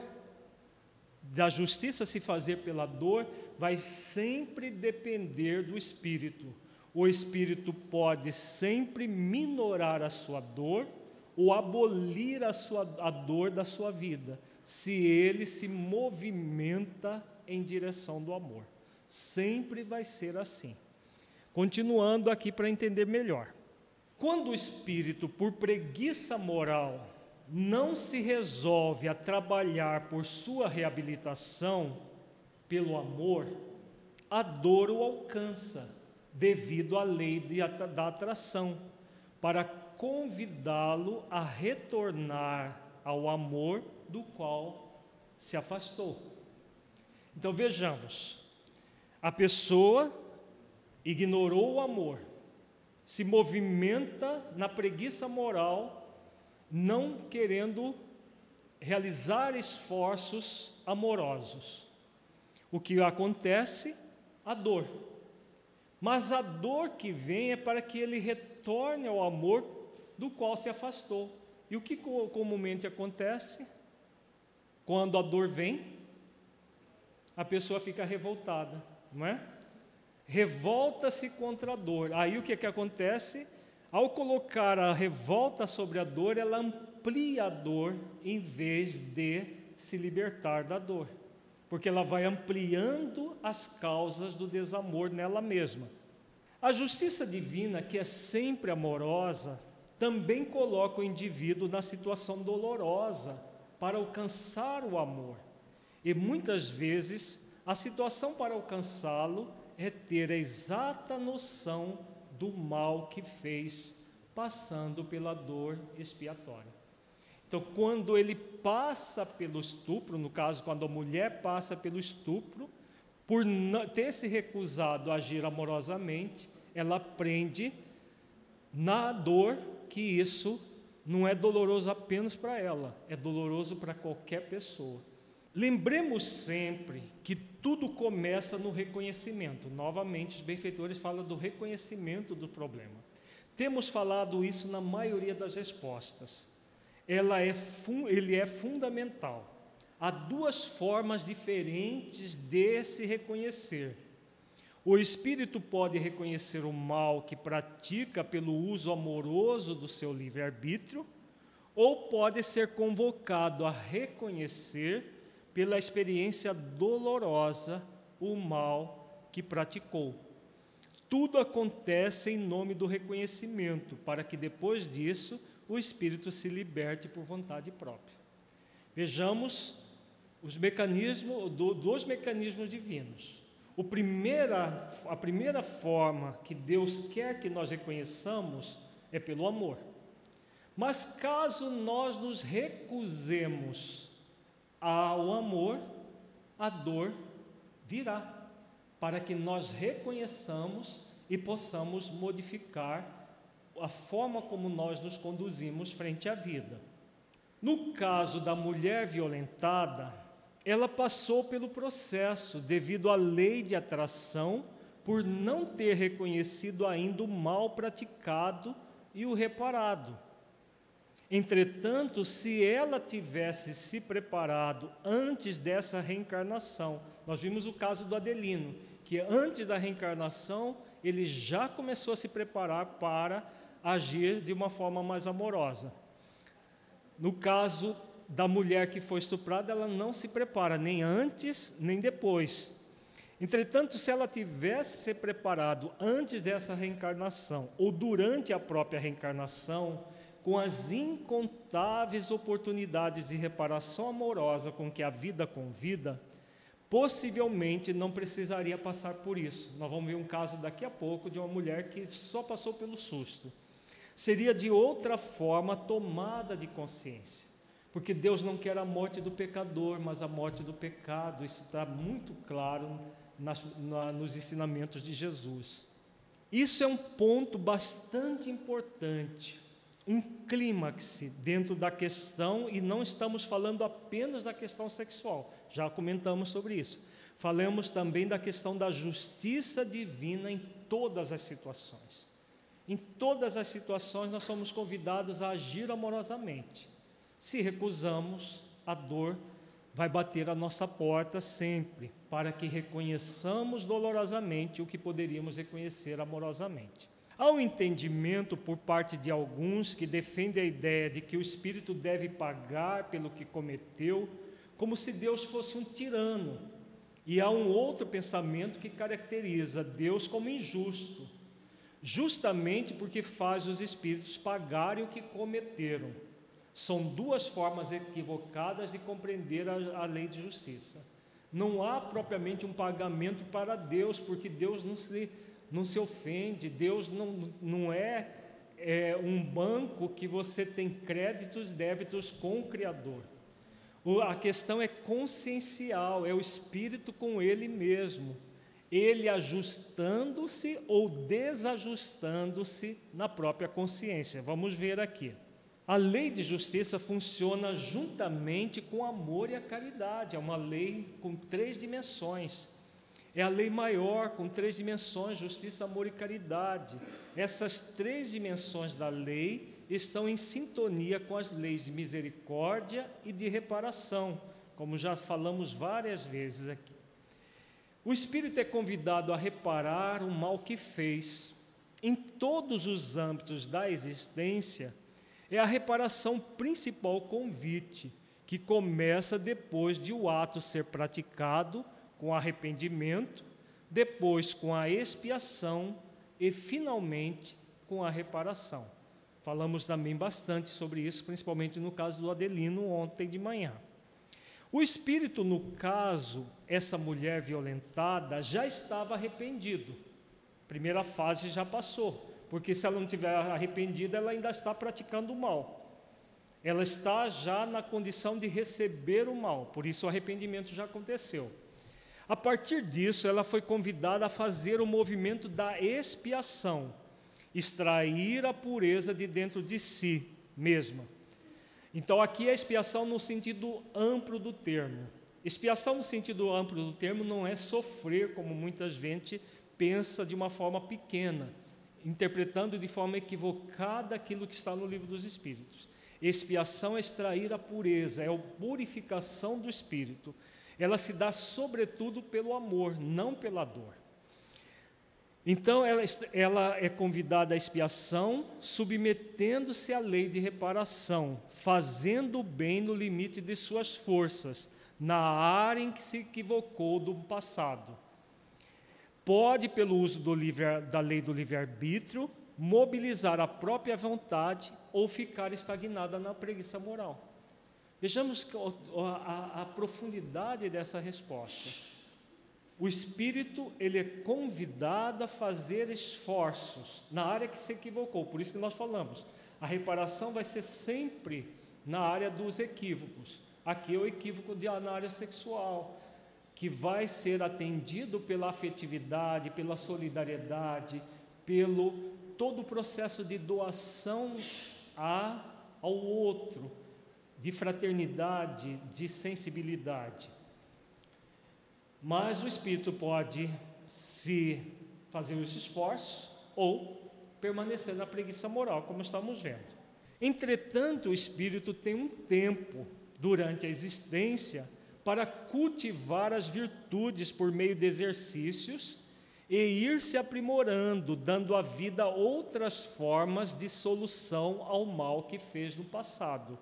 da justiça se fazer pela dor, vai sempre depender do espírito. O espírito pode sempre minorar a sua dor ou abolir a, sua, a dor da sua vida, se ele se movimenta em direção do amor. Sempre vai ser assim. Continuando aqui para entender melhor. Quando o espírito, por preguiça moral, não se resolve a trabalhar por sua reabilitação pelo amor, a dor o alcança devido à lei de, da atração, para convidá-lo a retornar ao amor do qual se afastou. Então vejamos, a pessoa ignorou o amor, se movimenta na preguiça moral não querendo realizar esforços amorosos. O que acontece? A dor. Mas a dor que vem é para que ele retorne ao amor do qual se afastou. E o que comumente acontece? Quando a dor vem, a pessoa fica revoltada, não é? Revolta-se contra a dor. Aí o que, que acontece? Ao colocar a revolta sobre a dor, ela amplia a dor em vez de se libertar da dor, porque ela vai ampliando as causas do desamor nela mesma. A justiça divina, que é sempre amorosa, também coloca o indivíduo na situação dolorosa para alcançar o amor. E muitas vezes a situação para alcançá-lo é ter a exata noção do mal que fez, passando pela dor expiatória. Então, quando ele passa pelo estupro, no caso, quando a mulher passa pelo estupro, por ter se recusado a agir amorosamente, ela aprende na dor que isso não é doloroso apenas para ela, é doloroso para qualquer pessoa. Lembremos sempre que tudo começa no reconhecimento. Novamente, os benfeitores falam do reconhecimento do problema. Temos falado isso na maioria das respostas. Ela é ele é fundamental. Há duas formas diferentes de se reconhecer. O espírito pode reconhecer o mal que pratica pelo uso amoroso do seu livre-arbítrio, ou pode ser convocado a reconhecer pela experiência dolorosa o mal que praticou. Tudo acontece em nome do reconhecimento, para que depois disso o espírito se liberte por vontade própria. Vejamos os mecanismos, dois mecanismos divinos. O primeira, a primeira forma que Deus quer que nós reconheçamos é pelo amor. Mas caso nós nos recusemos ao amor, a dor virá, para que nós reconheçamos e possamos modificar a forma como nós nos conduzimos frente à vida. No caso da mulher violentada, ela passou pelo processo devido à lei de atração, por não ter reconhecido ainda o mal praticado e o reparado. Entretanto, se ela tivesse se preparado antes dessa reencarnação, nós vimos o caso do Adelino, que antes da reencarnação ele já começou a se preparar para agir de uma forma mais amorosa. No caso da mulher que foi estuprada, ela não se prepara nem antes nem depois. Entretanto, se ela tivesse se preparado antes dessa reencarnação ou durante a própria reencarnação, com as incontáveis oportunidades de reparação amorosa com que a vida convida, possivelmente não precisaria passar por isso. Nós vamos ver um caso daqui a pouco de uma mulher que só passou pelo susto. Seria de outra forma tomada de consciência, porque Deus não quer a morte do pecador, mas a morte do pecado. Isso está muito claro nas, na, nos ensinamentos de Jesus. Isso é um ponto bastante importante um clímax dentro da questão, e não estamos falando apenas da questão sexual, já comentamos sobre isso. Falamos também da questão da justiça divina em todas as situações. Em todas as situações, nós somos convidados a agir amorosamente. Se recusamos, a dor vai bater a nossa porta sempre, para que reconheçamos dolorosamente o que poderíamos reconhecer amorosamente. Há um entendimento por parte de alguns que defendem a ideia de que o espírito deve pagar pelo que cometeu, como se Deus fosse um tirano. E há um outro pensamento que caracteriza Deus como injusto, justamente porque faz os espíritos pagarem o que cometeram. São duas formas equivocadas de compreender a, a lei de justiça. Não há propriamente um pagamento para Deus, porque Deus não se não se ofende, Deus não, não é, é um banco que você tem créditos, débitos com o Criador. O, a questão é consciencial, é o espírito com ele mesmo, ele ajustando-se ou desajustando-se na própria consciência. Vamos ver aqui. A lei de justiça funciona juntamente com o amor e a caridade, é uma lei com três dimensões. É a lei maior, com três dimensões: justiça, amor e caridade. Essas três dimensões da lei estão em sintonia com as leis de misericórdia e de reparação, como já falamos várias vezes aqui. O espírito é convidado a reparar o mal que fez. Em todos os âmbitos da existência, é a reparação principal convite, que começa depois de o ato ser praticado com arrependimento, depois com a expiação e finalmente com a reparação. Falamos também bastante sobre isso, principalmente no caso do Adelino ontem de manhã. O espírito, no caso, essa mulher violentada, já estava arrependido. Primeira fase já passou, porque se ela não estiver arrependida, ela ainda está praticando o mal. Ela está já na condição de receber o mal, por isso o arrependimento já aconteceu. A partir disso, ela foi convidada a fazer o movimento da expiação, extrair a pureza de dentro de si mesma. Então, aqui é expiação no sentido amplo do termo. Expiação no sentido amplo do termo não é sofrer, como muita gente pensa de uma forma pequena, interpretando de forma equivocada aquilo que está no livro dos Espíritos. Expiação é extrair a pureza, é a purificação do espírito. Ela se dá sobretudo pelo amor, não pela dor. Então ela, ela é convidada à expiação, submetendo-se à lei de reparação, fazendo o bem no limite de suas forças, na área em que se equivocou do passado. Pode, pelo uso livre, da lei do livre-arbítrio, mobilizar a própria vontade ou ficar estagnada na preguiça moral. Vejamos a, a, a profundidade dessa resposta. O espírito ele é convidado a fazer esforços na área que se equivocou. Por isso que nós falamos, a reparação vai ser sempre na área dos equívocos. Aqui é o equívoco de, na área sexual, que vai ser atendido pela afetividade, pela solidariedade, pelo todo o processo de doação a, ao outro, de fraternidade, de sensibilidade. Mas o espírito pode se fazer os esforços ou permanecer na preguiça moral, como estamos vendo. Entretanto, o espírito tem um tempo durante a existência para cultivar as virtudes por meio de exercícios e ir se aprimorando, dando à vida outras formas de solução ao mal que fez no passado.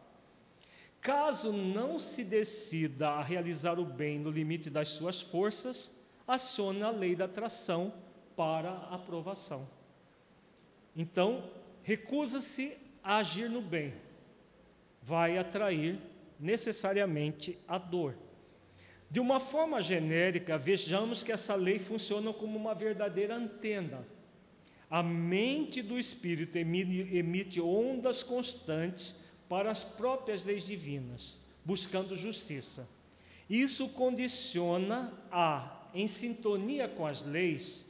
Caso não se decida a realizar o bem no limite das suas forças, aciona a lei da atração para aprovação. Então, recusa-se a agir no bem, vai atrair necessariamente a dor. De uma forma genérica, vejamos que essa lei funciona como uma verdadeira antena. A mente do espírito emite ondas constantes para as próprias leis divinas, buscando justiça. Isso condiciona a, em sintonia com as leis,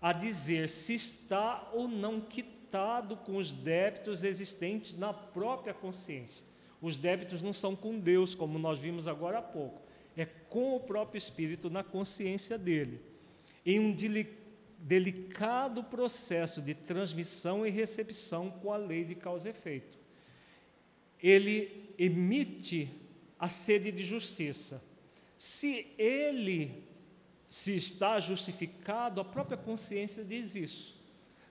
a dizer se está ou não quitado com os débitos existentes na própria consciência. Os débitos não são com Deus, como nós vimos agora há pouco, é com o próprio Espírito na consciência dele. Em um delicado processo de transmissão e recepção com a lei de causa e efeito ele emite a sede de justiça. Se ele se está justificado, a própria consciência diz isso.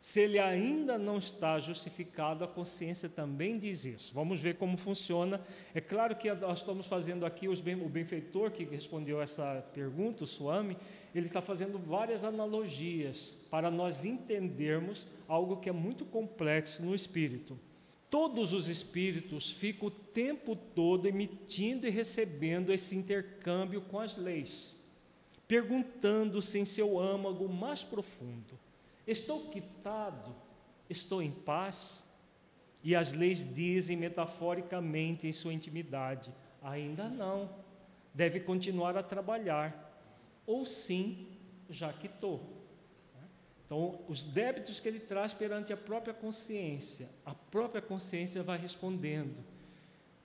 Se ele ainda não está justificado, a consciência também diz isso. Vamos ver como funciona. É claro que nós estamos fazendo aqui, o benfeitor que respondeu essa pergunta, o Swami, ele está fazendo várias analogias para nós entendermos algo que é muito complexo no espírito. Todos os espíritos ficam o tempo todo emitindo e recebendo esse intercâmbio com as leis, perguntando-se em seu âmago mais profundo: Estou quitado? Estou em paz? E as leis dizem metaforicamente em sua intimidade: Ainda não, deve continuar a trabalhar, ou sim, já quitou. Então, os débitos que ele traz perante a própria consciência, a própria consciência vai respondendo.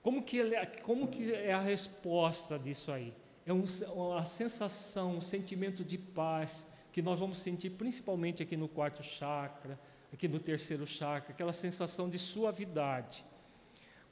Como que, ele, como que é a resposta disso aí? É um, uma sensação, um sentimento de paz que nós vamos sentir principalmente aqui no quarto chakra, aqui no terceiro chakra, aquela sensação de suavidade.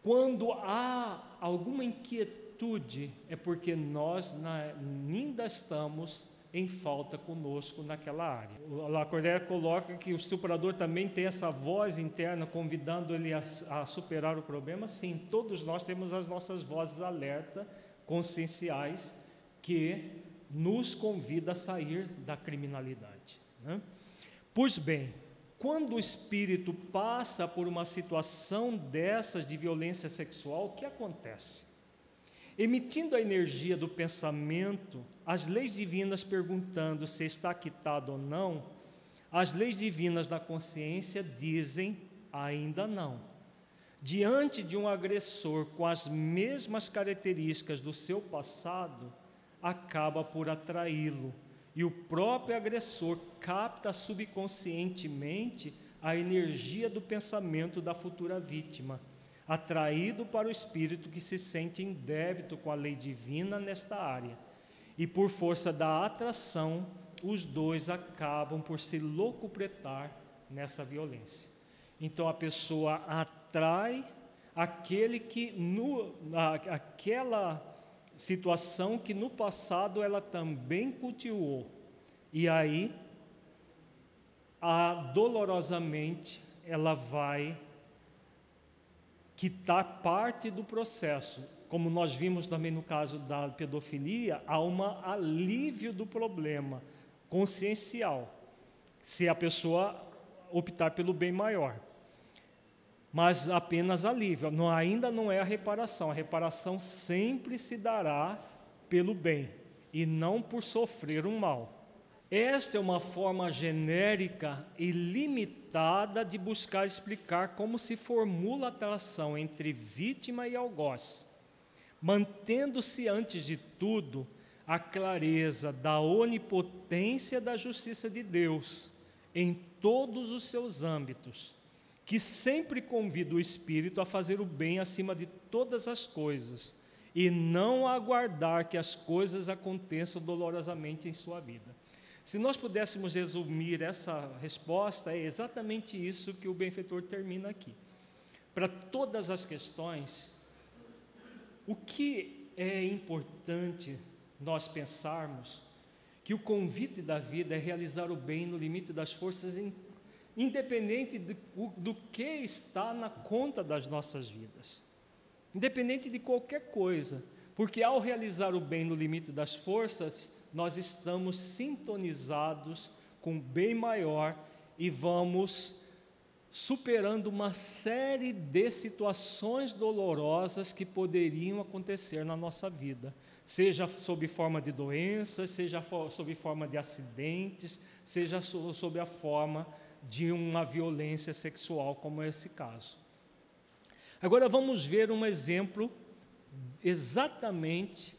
Quando há alguma inquietude, é porque nós ainda estamos em falta conosco naquela área. O Lacordaire coloca que o superador também tem essa voz interna convidando ele a, a, superar o problema. Sim, todos nós temos as nossas vozes alerta, conscienciais, que nos convida a sair da criminalidade. Né? Pois bem, quando o espírito passa por uma situação dessas de violência sexual, o que acontece? Emitindo a energia do pensamento, as leis divinas perguntando se está quitado ou não, as leis divinas da consciência dizem ainda não. Diante de um agressor com as mesmas características do seu passado, acaba por atraí-lo e o próprio agressor capta subconscientemente a energia do pensamento da futura vítima, atraído para o espírito que se sente em débito com a lei divina nesta área. E por força da atração, os dois acabam por se locupretar nessa violência. Então a pessoa atrai aquele que no, aquela situação que no passado ela também cultivou. E aí, a, dolorosamente, ela vai quitar parte do processo. Como nós vimos também no caso da pedofilia, há um alívio do problema consciencial, se a pessoa optar pelo bem maior mas apenas alívio. Não, ainda não é a reparação. A reparação sempre se dará pelo bem e não por sofrer um mal. Esta é uma forma genérica e limitada de buscar explicar como se formula a relação entre vítima e algoz, mantendo-se antes de tudo a clareza da onipotência da justiça de Deus em todos os seus âmbitos que sempre convida o espírito a fazer o bem acima de todas as coisas e não aguardar que as coisas aconteçam dolorosamente em sua vida. Se nós pudéssemos resumir essa resposta, é exatamente isso que o benfeitor termina aqui. Para todas as questões, o que é importante nós pensarmos que o convite da vida é realizar o bem no limite das forças em independente do, do que está na conta das nossas vidas, independente de qualquer coisa, porque ao realizar o bem no limite das forças, nós estamos sintonizados com o bem maior e vamos superando uma série de situações dolorosas que poderiam acontecer na nossa vida, seja sob forma de doenças, seja sob forma de acidentes, seja sob a forma de uma violência sexual, como esse caso. Agora vamos ver um exemplo exatamente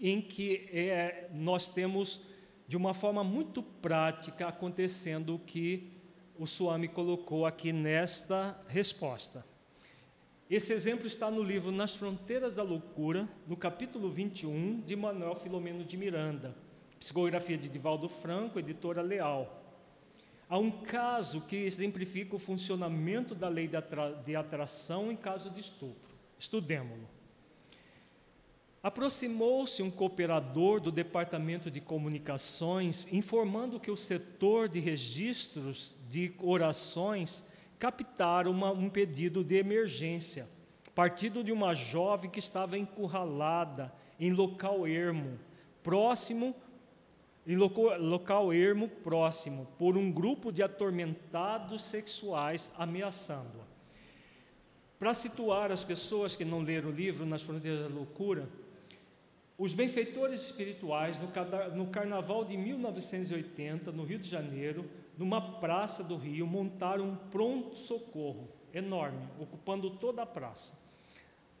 em que é, nós temos, de uma forma muito prática, acontecendo o que o Suami colocou aqui nesta resposta. Esse exemplo está no livro Nas Fronteiras da Loucura, no capítulo 21, de Manuel Filomeno de Miranda, psicografia de Divaldo Franco, editora Leal. Há um caso que exemplifica o funcionamento da lei de, atra de atração em caso de estupro. Estudemos-lo. Aproximou-se um cooperador do Departamento de Comunicações, informando que o setor de registros de orações captaram uma, um pedido de emergência, partido de uma jovem que estava encurralada em local ermo, próximo em local ermo próximo, por um grupo de atormentados sexuais ameaçando-a. Para situar as pessoas que não leram o livro Nas Fronteiras da Loucura, os benfeitores espirituais, no carnaval de 1980, no Rio de Janeiro, numa praça do Rio, montaram um pronto-socorro enorme, ocupando toda a praça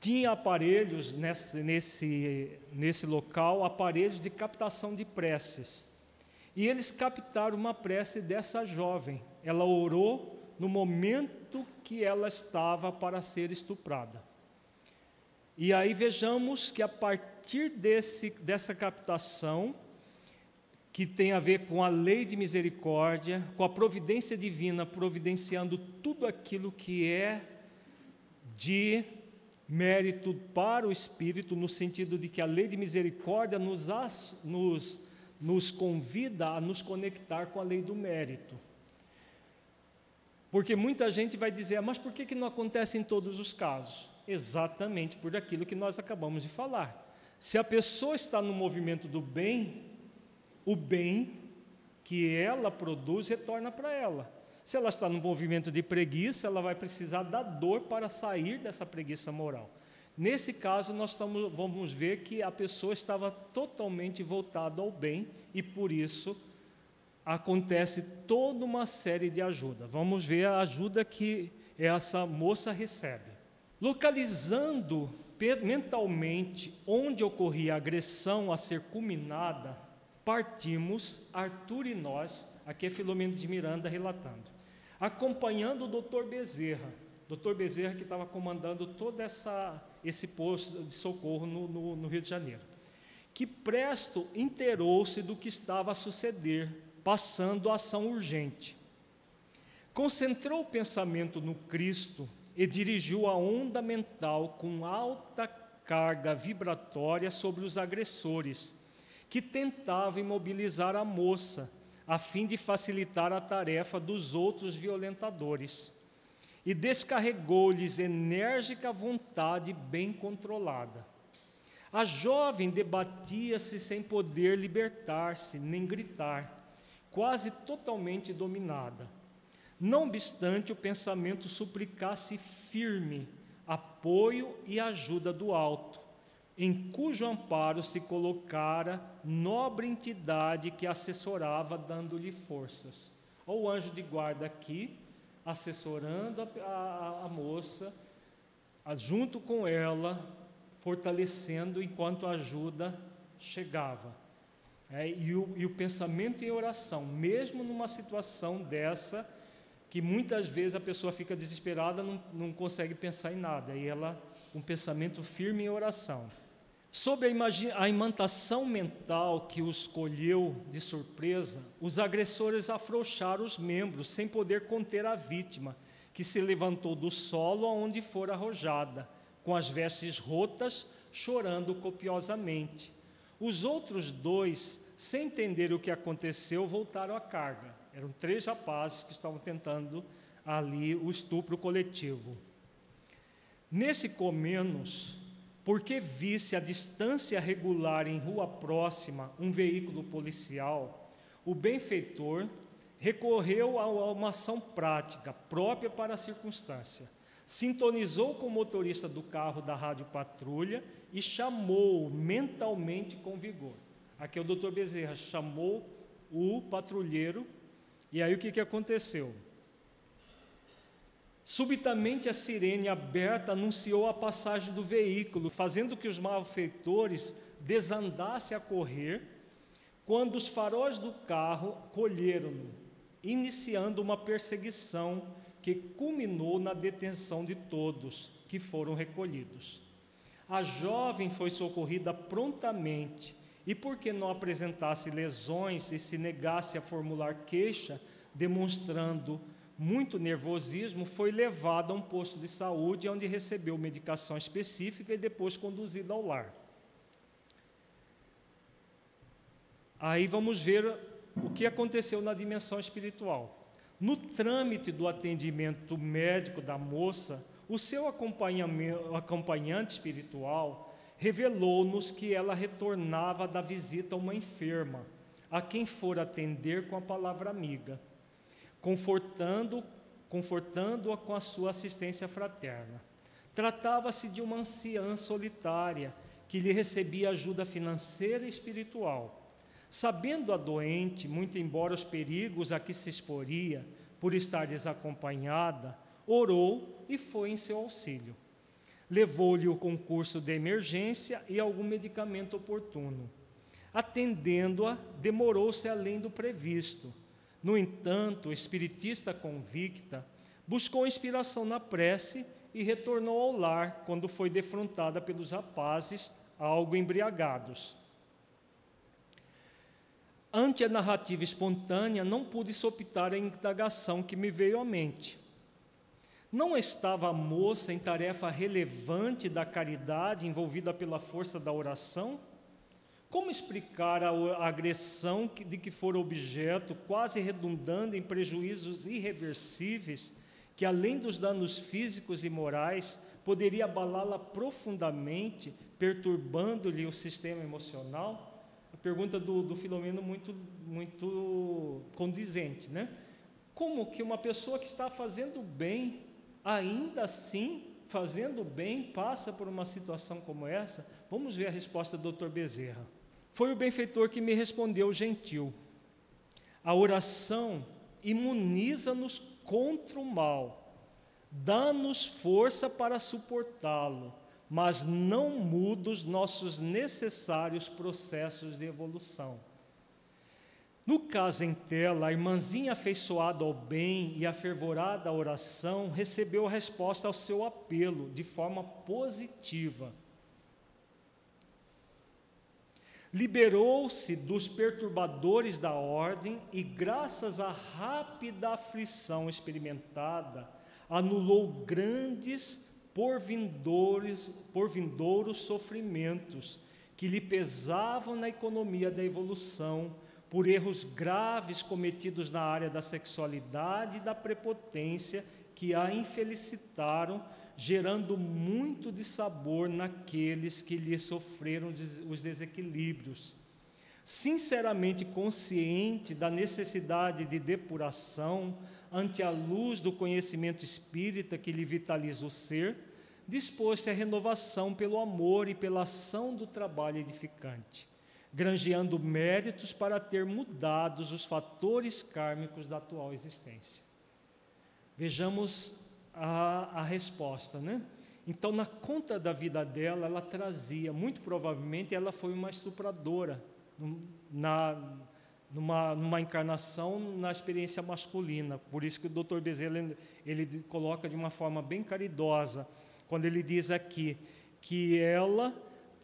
tinha aparelhos nesse, nesse, nesse local, aparelhos de captação de preces. E eles captaram uma prece dessa jovem. Ela orou no momento que ela estava para ser estuprada. E aí vejamos que a partir desse, dessa captação, que tem a ver com a lei de misericórdia, com a providência divina providenciando tudo aquilo que é de mérito para o Espírito, no sentido de que a lei de misericórdia nos, nos, nos convida a nos conectar com a lei do mérito. Porque muita gente vai dizer, ah, mas por que, que não acontece em todos os casos? Exatamente por aquilo que nós acabamos de falar. Se a pessoa está no movimento do bem, o bem que ela produz retorna para ela. Se ela está no movimento de preguiça, ela vai precisar da dor para sair dessa preguiça moral. Nesse caso, nós estamos, vamos ver que a pessoa estava totalmente voltada ao bem e por isso acontece toda uma série de ajuda. Vamos ver a ajuda que essa moça recebe. Localizando mentalmente onde ocorria a agressão a ser culminada, partimos, Arthur e nós, aqui é Filomeno de Miranda relatando acompanhando o doutor Bezerra. Doutor Bezerra que estava comandando todo essa, esse posto de socorro no, no, no Rio de Janeiro. Que presto inteirou-se do que estava a suceder, passando a ação urgente. Concentrou o pensamento no Cristo e dirigiu a onda mental com alta carga vibratória sobre os agressores, que tentavam imobilizar a moça, a fim de facilitar a tarefa dos outros violentadores. E descarregou-lhes enérgica vontade bem controlada. A jovem debatia-se sem poder libertar-se, nem gritar, quase totalmente dominada. Não obstante o pensamento suplicasse firme apoio e ajuda do alto, em cujo amparo se colocara nobre entidade que assessorava, dando-lhe forças. O anjo de guarda aqui, assessorando a, a, a moça, a, junto com ela, fortalecendo enquanto a ajuda chegava. É, e, o, e o pensamento em oração, mesmo numa situação dessa, que muitas vezes a pessoa fica desesperada, não, não consegue pensar em nada, e ela, um pensamento firme em oração. Sob a, imantação mental que os colheu de surpresa, os agressores afrouxaram os membros, sem poder conter a vítima, que se levantou do solo aonde fora arrojada, com as vestes rotas, chorando copiosamente. Os outros dois, sem entender o que aconteceu, voltaram à carga. Eram três rapazes que estavam tentando ali o estupro coletivo. Nesse Comenos, porque visse a distância regular em rua próxima um veículo policial, o benfeitor recorreu a uma ação prática própria para a circunstância. Sintonizou com o motorista do carro da rádio patrulha e chamou mentalmente com vigor. Aqui é o doutor Bezerra chamou o patrulheiro, e aí o que, que aconteceu? Subitamente a sirene aberta anunciou a passagem do veículo, fazendo que os malfeitores desandassem a correr, quando os faróis do carro colheram-no, iniciando uma perseguição que culminou na detenção de todos que foram recolhidos. A jovem foi socorrida prontamente e, porque não apresentasse lesões e se negasse a formular queixa, demonstrando muito nervosismo, foi levado a um posto de saúde, onde recebeu medicação específica e depois conduzido ao lar. Aí vamos ver o que aconteceu na dimensão espiritual. No trâmite do atendimento médico da moça, o seu acompanhante espiritual revelou-nos que ela retornava da visita a uma enferma, a quem for atender com a palavra amiga confortando, confortando-a com a sua assistência fraterna. Tratava-se de uma anciã solitária que lhe recebia ajuda financeira e espiritual. Sabendo a doente, muito embora os perigos a que se exporia por estar desacompanhada, orou e foi em seu auxílio. Levou-lhe o concurso de emergência e algum medicamento oportuno. Atendendo-a, demorou-se além do previsto no entanto, o espiritista convicta buscou inspiração na prece e retornou ao lar quando foi defrontada pelos rapazes, algo embriagados. Ante a narrativa espontânea, não pude soptar a indagação que me veio à mente. Não estava a moça em tarefa relevante da caridade envolvida pela força da oração? Como explicar a agressão de que for objeto, quase redundando em prejuízos irreversíveis, que além dos danos físicos e morais, poderia abalá-la profundamente, perturbando-lhe o sistema emocional? A pergunta do, do Filomeno muito, muito condizente, né? Como que uma pessoa que está fazendo bem, ainda assim, fazendo bem, passa por uma situação como essa? Vamos ver a resposta do Dr. Bezerra. Foi o benfeitor que me respondeu gentil. A oração imuniza-nos contra o mal, dá-nos força para suportá-lo, mas não muda os nossos necessários processos de evolução. No caso em tela, a irmãzinha afeiçoada ao bem e afervorada à oração recebeu a resposta ao seu apelo de forma positiva. Liberou-se dos perturbadores da ordem e, graças à rápida aflição experimentada, anulou grandes porvindores, porvindouros sofrimentos que lhe pesavam na economia da evolução por erros graves cometidos na área da sexualidade e da prepotência que a infelicitaram, gerando muito de sabor naqueles que lhe sofreram os desequilíbrios. Sinceramente consciente da necessidade de depuração ante a luz do conhecimento espírita que lhe vitaliza o ser, dispôs-se à renovação pelo amor e pela ação do trabalho edificante granjeando méritos para ter mudados os fatores kármicos da atual existência. Vejamos a, a resposta, né? Então, na conta da vida dela, ela trazia, muito provavelmente, ela foi uma estupradora, na, numa, numa encarnação na experiência masculina. Por isso que o Dr. Bezerra ele, ele coloca de uma forma bem caridosa, quando ele diz aqui que ela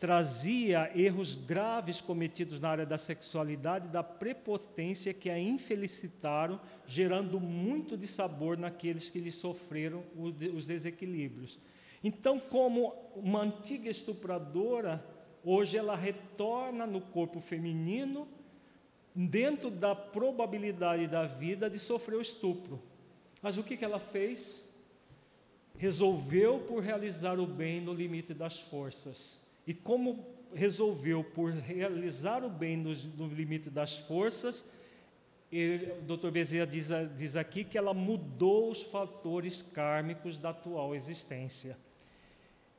trazia erros graves cometidos na área da sexualidade e da prepotência que a infelicitaram, gerando muito de sabor naqueles que lhe sofreram os desequilíbrios. Então, como uma antiga estupradora, hoje ela retorna no corpo feminino, dentro da probabilidade da vida de sofrer o estupro. Mas o que, que ela fez? Resolveu por realizar o bem no limite das forças e como resolveu por realizar o bem no, no limite das forças, ele, o Dr. Bezerra diz, diz aqui que ela mudou os fatores kármicos da atual existência.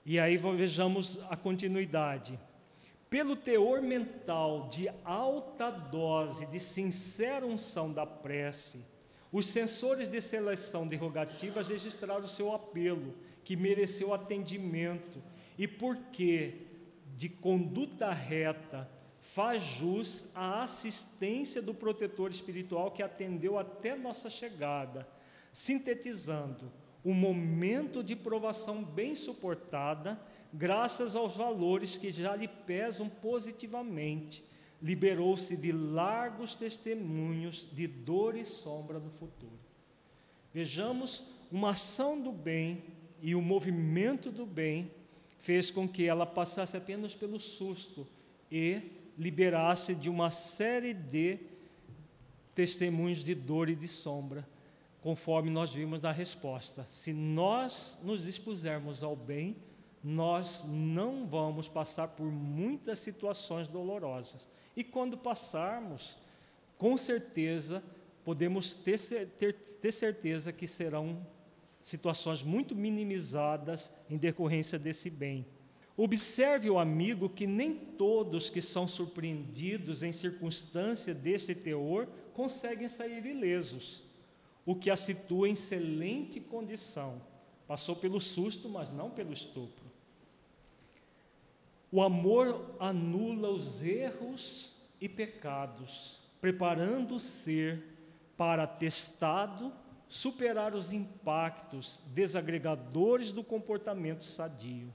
E aí vejamos a continuidade. Pelo teor mental de alta dose de sincera unção da prece, os sensores de seleção derrogativas registraram seu apelo, que mereceu atendimento, e porque de conduta reta faz jus à assistência do protetor espiritual que atendeu até nossa chegada, sintetizando um momento de provação bem suportada, graças aos valores que já lhe pesam positivamente, liberou-se de largos testemunhos de dor e sombra do futuro. Vejamos uma ação do bem e o movimento do bem fez com que ela passasse apenas pelo susto e liberasse de uma série de testemunhos de dor e de sombra, conforme nós vimos na resposta. Se nós nos dispusermos ao bem, nós não vamos passar por muitas situações dolorosas. E quando passarmos, com certeza, podemos ter, ter, ter certeza que serão situações muito minimizadas em decorrência desse bem. Observe o amigo que nem todos que são surpreendidos em circunstância desse teor conseguem sair ilesos, o que a situa em excelente condição. Passou pelo susto, mas não pelo estupro. O amor anula os erros e pecados, preparando o ser para testado superar os impactos desagregadores do comportamento sadio.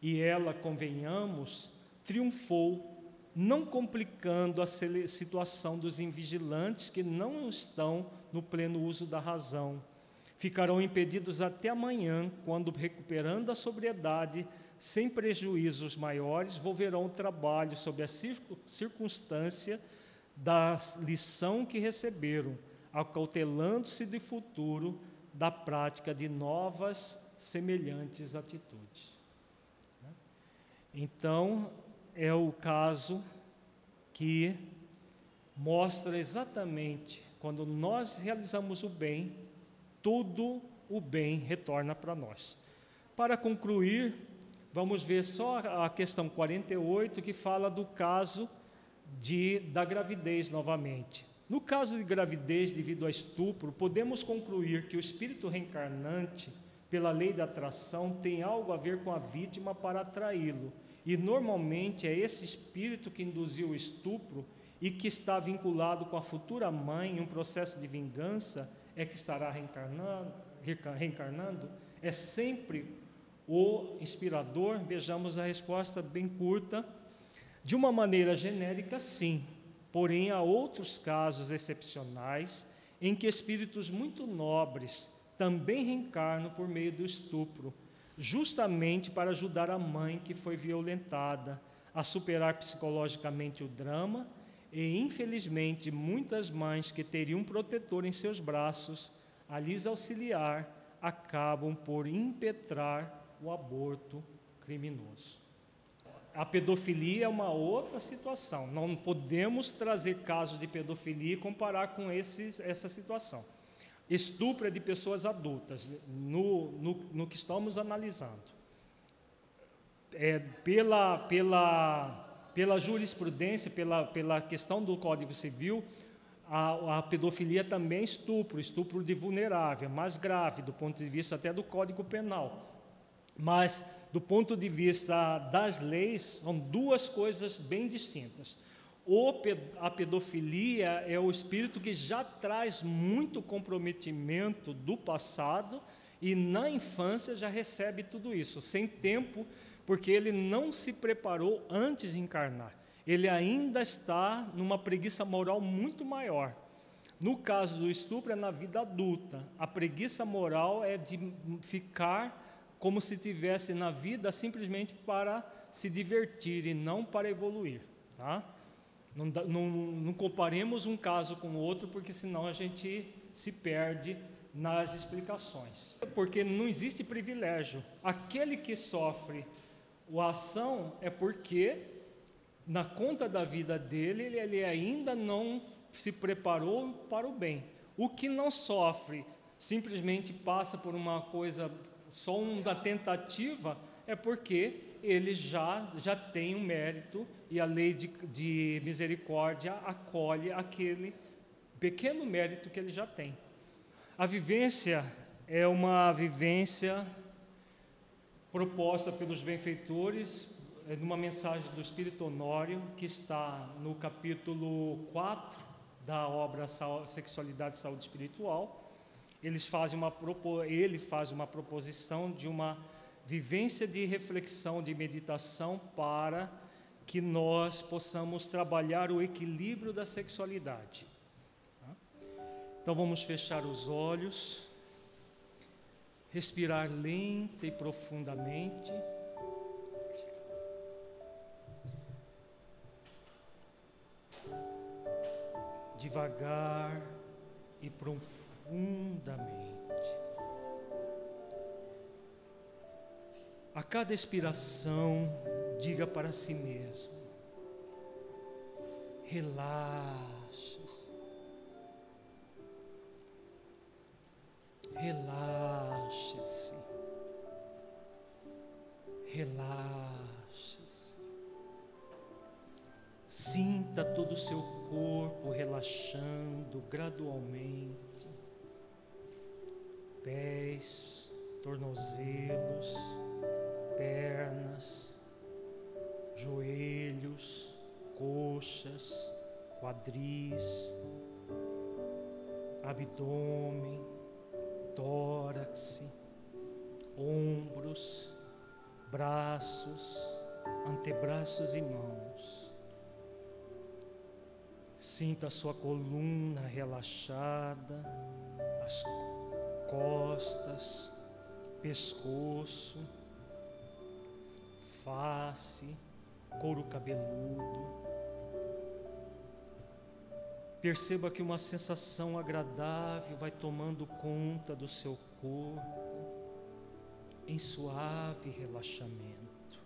E ela, convenhamos, triunfou, não complicando a situação dos invigilantes que não estão no pleno uso da razão. Ficarão impedidos até amanhã, quando, recuperando a sobriedade, sem prejuízos maiores, volverão o trabalho sob a circunstância da lição que receberam acautelando-se de futuro da prática de novas semelhantes atitudes. Então, é o caso que mostra exatamente quando nós realizamos o bem, tudo o bem retorna para nós. Para concluir, vamos ver só a questão 48 que fala do caso de, da gravidez novamente. No caso de gravidez devido a estupro, podemos concluir que o espírito reencarnante, pela lei da atração, tem algo a ver com a vítima para atraí-lo. E normalmente é esse espírito que induziu o estupro e que está vinculado com a futura mãe em um processo de vingança é que estará reencarnando, reencarnando? É sempre o inspirador? Vejamos a resposta bem curta. De uma maneira genérica, sim. Porém, há outros casos excepcionais em que espíritos muito nobres também reencarnam por meio do estupro, justamente para ajudar a mãe que foi violentada a superar psicologicamente o drama e, infelizmente, muitas mães que teriam um protetor em seus braços a lhes auxiliar acabam por impetrar o aborto criminoso. A pedofilia é uma outra situação. Não podemos trazer casos de pedofilia e comparar com esses, essa situação. Estupro é de pessoas adultas, no, no, no que estamos analisando. É, pela, pela pela jurisprudência, pela, pela questão do Código Civil, a, a, pedofilia também é estupro, estupro de vulnerável, mais grave do ponto de vista até do Código Penal. Mas, do ponto de vista das leis, são duas coisas bem distintas. O, a pedofilia é o espírito que já traz muito comprometimento do passado e na infância já recebe tudo isso, sem tempo porque ele não se preparou antes de encarnar. Ele ainda está numa preguiça moral muito maior. No caso do estupro, é na vida adulta. A preguiça moral é de ficar como se tivesse na vida simplesmente para se divertir e não para evoluir. Tá? Não, não, não comparemos um caso com o outro, porque senão a gente se perde nas explicações. Porque não existe privilégio. Aquele que sofre o ação é porque, na conta da vida dele, ele, ele ainda não se preparou para o bem. O que não sofre, simplesmente passa por uma coisa, só uma tentativa, é porque ele já, já tem um mérito e a lei de, de misericórdia acolhe aquele pequeno mérito que ele já tem. A vivência é uma vivência proposta pelos benfeitores, é numa mensagem do Espírito Honório, que está no capítulo 4 da obra Sexualidade e Saúde Espiritual. Eles fazem uma, ele faz uma proposição de uma vivência de reflexão, de meditação, para que nós possamos trabalhar o equilíbrio da sexualidade. Então vamos fechar os olhos respirar lenta e profundamente. Devagar e profundamente. A cada expiração, diga para si mesmo: relaxe. Relaxe-se. Relaxe-se. Sinta todo o seu corpo relaxando gradualmente. Pés, tornozelos, pernas, joelhos, coxas, quadris, abdômen tórax, ombros, braços, antebraços e mãos. Sinta a sua coluna relaxada, as costas, pescoço, face, couro cabeludo Perceba que uma sensação agradável vai tomando conta do seu corpo em suave relaxamento.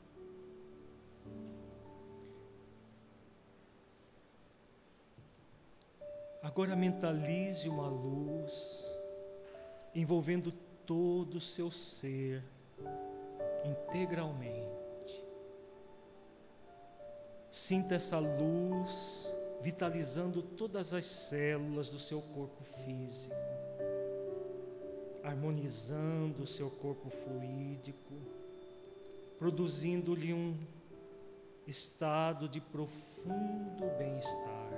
Agora mentalize uma luz envolvendo todo o seu ser integralmente. Sinta essa luz vitalizando todas as células do seu corpo físico, harmonizando o seu corpo fluídico, produzindo-lhe um estado de profundo bem-estar.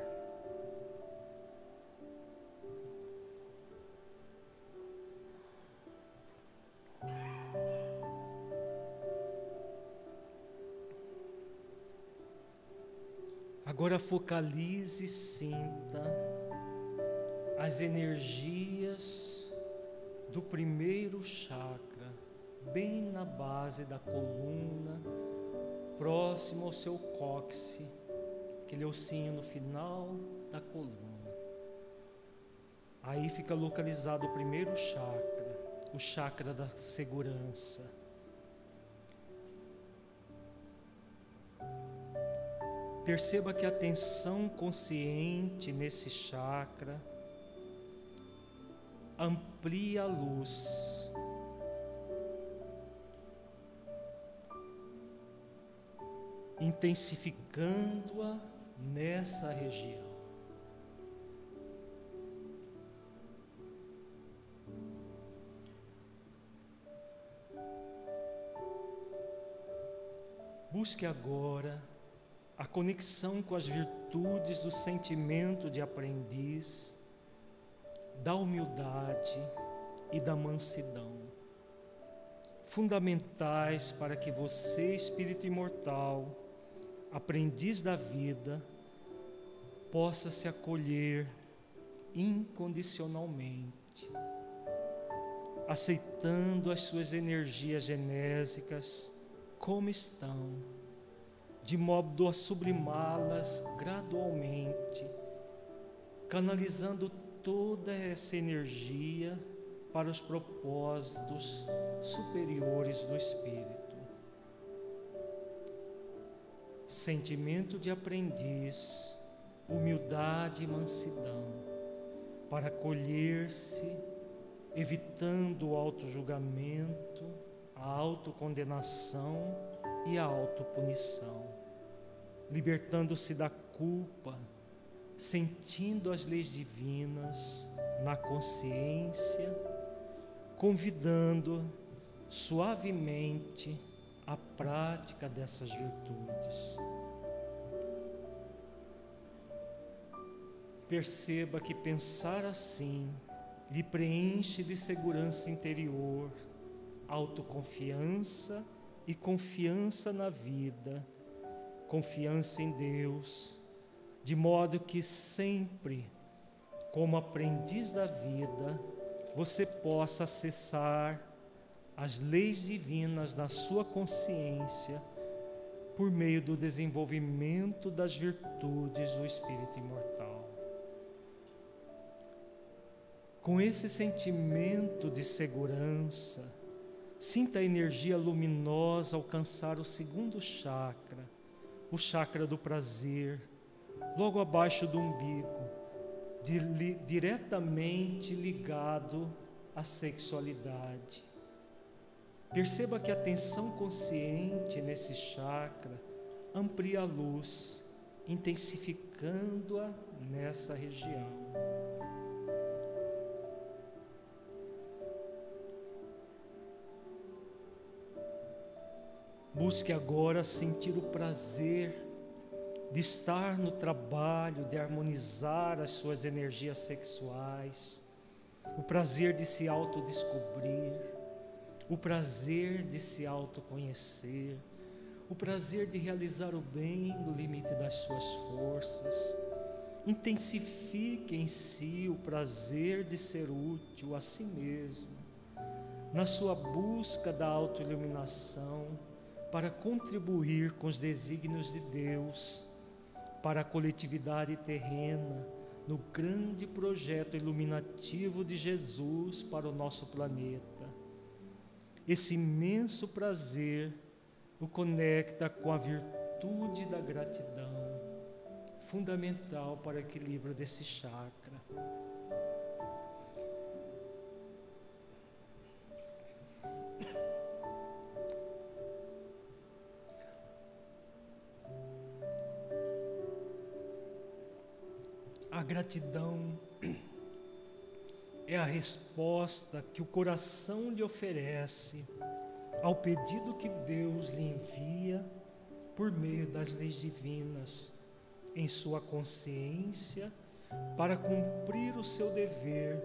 Agora focalize e sinta as energias do primeiro chakra, bem na base da coluna, próximo ao seu cóccix, aquele ossinho no final da coluna. Aí fica localizado o primeiro chakra, o chakra da segurança Perceba que a atenção consciente nesse chakra amplia a luz. Intensificando-a nessa região. Busque agora a conexão com as virtudes do sentimento de aprendiz, da humildade e da mansidão, fundamentais para que você, espírito imortal, aprendiz da vida, possa se acolher incondicionalmente, aceitando as suas energias genésicas como estão de modo a sublimá-las gradualmente, canalizando toda essa energia para os propósitos superiores do Espírito. Sentimento de aprendiz, humildade e mansidão, para acolher-se, evitando o auto-julgamento, a autocondenação e a autopunição libertando-se da culpa, sentindo as leis divinas na consciência, convidando suavemente a prática dessas virtudes. Perceba que pensar assim lhe preenche de segurança interior, autoconfiança e confiança na vida confiança em Deus, de modo que sempre, como aprendiz da vida, você possa acessar as leis divinas na sua consciência por meio do desenvolvimento das virtudes do Espírito imortal. Com esse sentimento de segurança, sinta a energia luminosa alcançar o segundo chakra o chakra do prazer, logo abaixo do umbigo, diretamente ligado à sexualidade. Perceba que a atenção consciente nesse chakra amplia a luz, intensificando-a nessa região. Busque agora sentir o prazer de estar no trabalho, de harmonizar as suas energias sexuais, o prazer de se autodescobrir, o prazer de se autoconhecer, o prazer de realizar o bem no limite das suas forças. Intensifique em si o prazer de ser útil a si mesmo, na sua busca da autoiluminação para contribuir com os desígnios de Deus para a coletividade terrena no grande projeto iluminativo de Jesus para o nosso planeta. Esse imenso prazer o conecta com a virtude da gratidão, fundamental para o equilíbrio desse chakra. A gratidão é a resposta que o coração lhe oferece ao pedido que Deus lhe envia por meio das leis divinas em sua consciência para cumprir o seu dever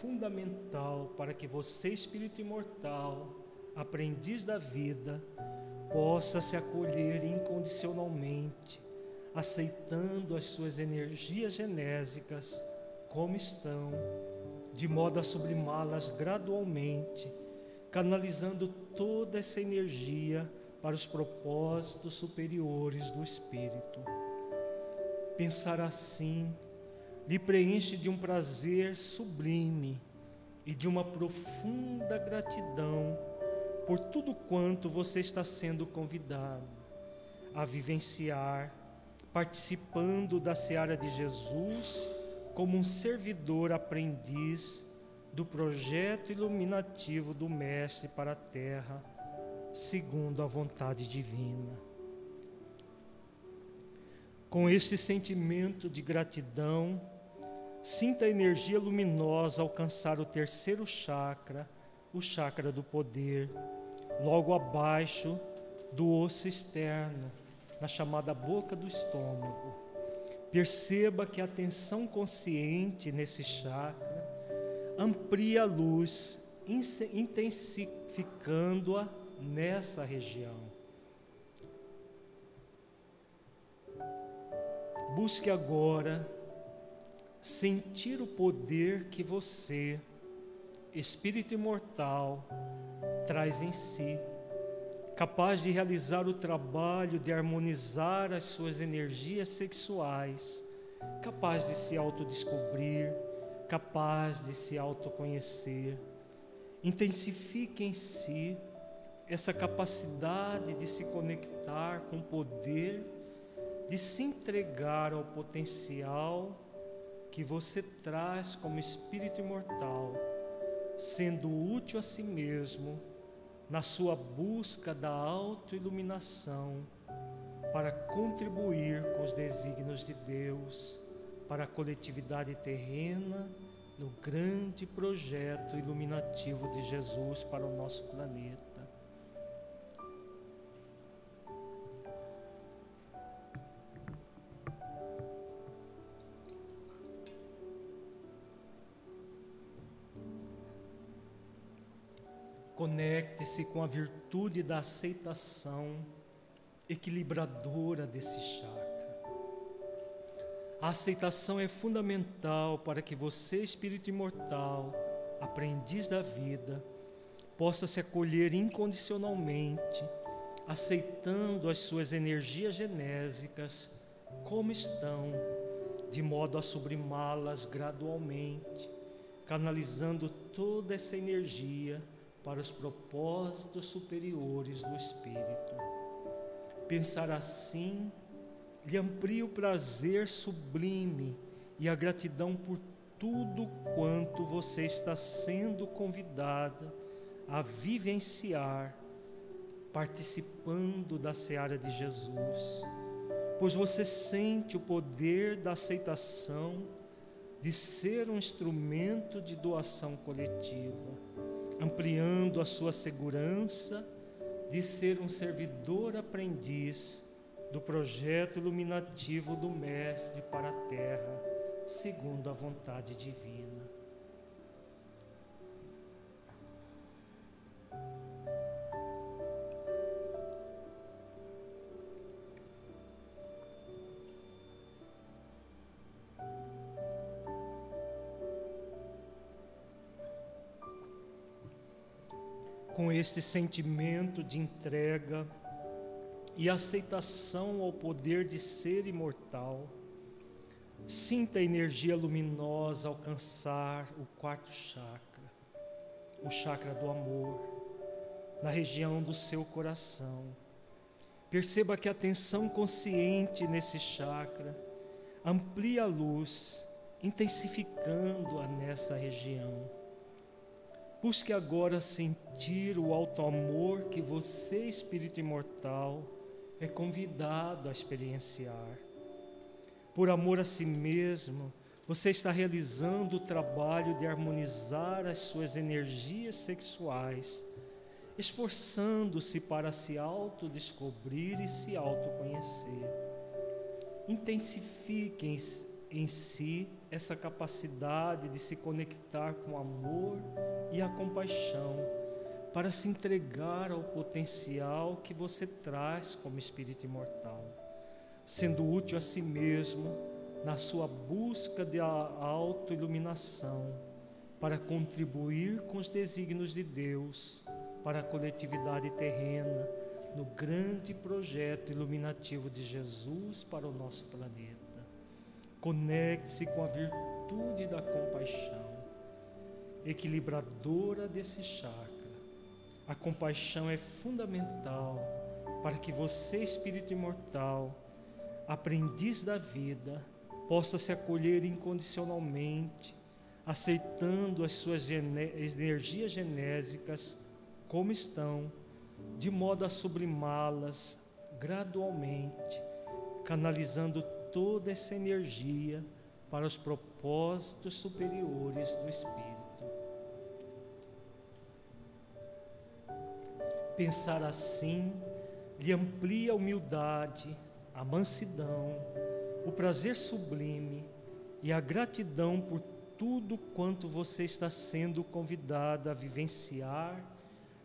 fundamental para que você, espírito imortal, aprendiz da vida, possa se acolher incondicionalmente, aceitando as suas energias genésicas como estão, de modo a sublimá-las gradualmente, canalizando toda essa energia para os propósitos superiores do Espírito. Pensar assim lhe preenche de um prazer sublime e de uma profunda gratidão por tudo quanto você está sendo convidado a vivenciar, participando da seara de Jesus como um servidor aprendiz do projeto iluminativo do Mestre para a Terra segundo a vontade divina. Com este sentimento de gratidão, sinta a energia luminosa alcançar o terceiro chakra, o chakra do poder, logo abaixo do osso externo, na chamada boca do estômago. Perceba que a atenção consciente nesse chakra amplia a luz, intensificando-a nessa região. Busque agora sentir o poder que você, espírito imortal, traz em si, capaz de realizar o trabalho de harmonizar as suas energias sexuais, capaz de se autodescobrir, capaz de se autoconhecer. Intensifique em si essa capacidade de se conectar com o poder, de se entregar ao potencial que você traz como espírito imortal, sendo útil a si mesmo na sua busca da autoiluminação para contribuir com os desígnios de Deus para a coletividade terrena no grande projeto iluminativo de Jesus para o nosso planeta. Conecte-se com a virtude da aceitação equilibradora desse chakra. A aceitação é fundamental para que você, espírito imortal, aprendiz da vida, possa se acolher incondicionalmente, aceitando as suas energias genésicas como estão, de modo a sublimá-las gradualmente, canalizando toda essa energia para os propósitos superiores do Espírito. Pensar assim lhe amplia o prazer sublime e a gratidão por tudo quanto você está sendo convidada a vivenciar, participando da seara de Jesus, pois você sente o poder da aceitação de ser um instrumento de doação coletiva ampliando a sua segurança de ser um servidor aprendiz do projeto iluminativo do Mestre para a Terra, segundo a vontade divina. Este sentimento de entrega e aceitação ao poder de ser imortal, sinta a energia luminosa alcançar o quarto chakra, o chakra do amor, na região do seu coração. Perceba que a atenção consciente nesse chakra amplie a luz, intensificando-a nessa região. Busque agora sentir o alto amor que você, espírito imortal, é convidado a experienciar. Por amor a si mesmo, você está realizando o trabalho de harmonizar as suas energias sexuais, esforçando-se para se autodescobrir e se autoconhecer. Intensifique em, si essa capacidade de se conectar com o amor e a compaixão, para se entregar ao potencial que você traz como espírito imortal, sendo útil a si mesmo na sua busca de autoiluminação para contribuir com os desígnios de Deus para a coletividade terrena no grande projeto iluminativo de Jesus para o nosso planeta. Conecte-se com a virtude da compaixão, equilibradora desse chakra. A compaixão é fundamental para que você, espírito imortal, aprendiz da vida, possa se acolher incondicionalmente, aceitando as suas energias genésicas como estão, de modo a sublimá-las gradualmente, canalizando toda essa energia para os propósitos superiores do Espírito. Pensar assim lhe amplia a humildade, a mansidão, o prazer sublime e a gratidão por tudo quanto você está sendo convidado a vivenciar,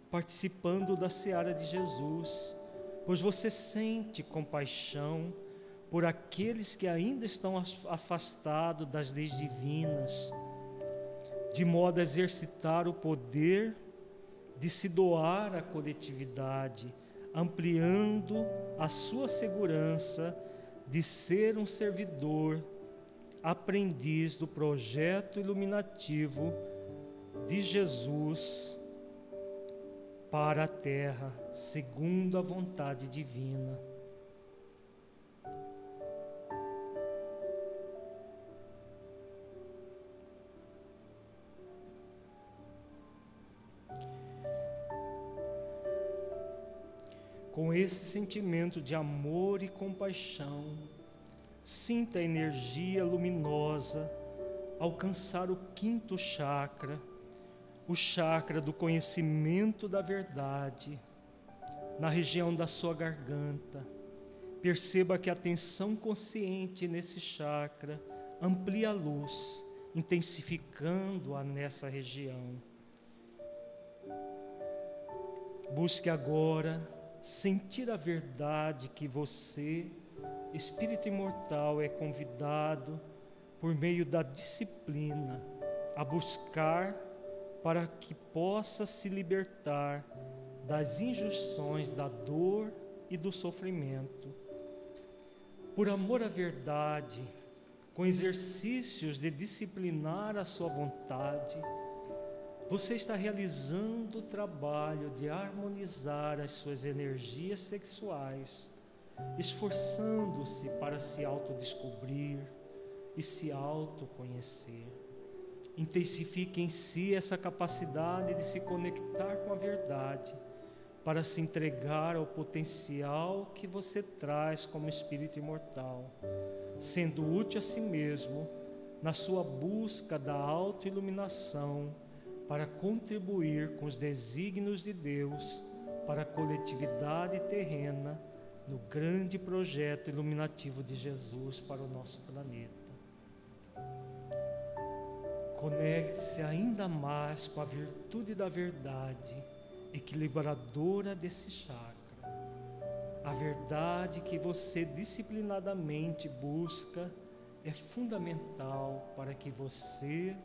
participando da seara de Jesus, pois você sente compaixão por aqueles que ainda estão afastados das leis divinas, de modo a exercitar o poder de se doar à coletividade, ampliando a sua segurança de ser um servidor, aprendiz do projeto iluminativo de Jesus para a terra, segundo a vontade divina. Com esse sentimento de amor e compaixão, sinta a energia luminosa alcançar o quinto chakra, o chakra do conhecimento da verdade, na região da sua garganta. Perceba que a atenção consciente nesse chakra amplia a luz, intensificando-a nessa região. Busque agora sentir a verdade que você, espírito imortal, é convidado por meio da disciplina a buscar para que possa se libertar das injunções da dor e do sofrimento. Por amor à verdade, com exercícios de disciplinar a sua vontade, você está realizando o trabalho de harmonizar as suas energias sexuais, esforçando-se para se autodescobrir e se autoconhecer. Intensifique em si essa capacidade de se conectar com a verdade, para se entregar ao potencial que você traz como espírito imortal, sendo útil a si mesmo na sua busca da autoiluminação para contribuir com os desígnios de Deus para a coletividade terrena no grande projeto iluminativo de Jesus para o nosso planeta. Conecte-se ainda mais com a virtude da verdade, equilibradora desse chakra. A verdade que você disciplinadamente busca é fundamental para que você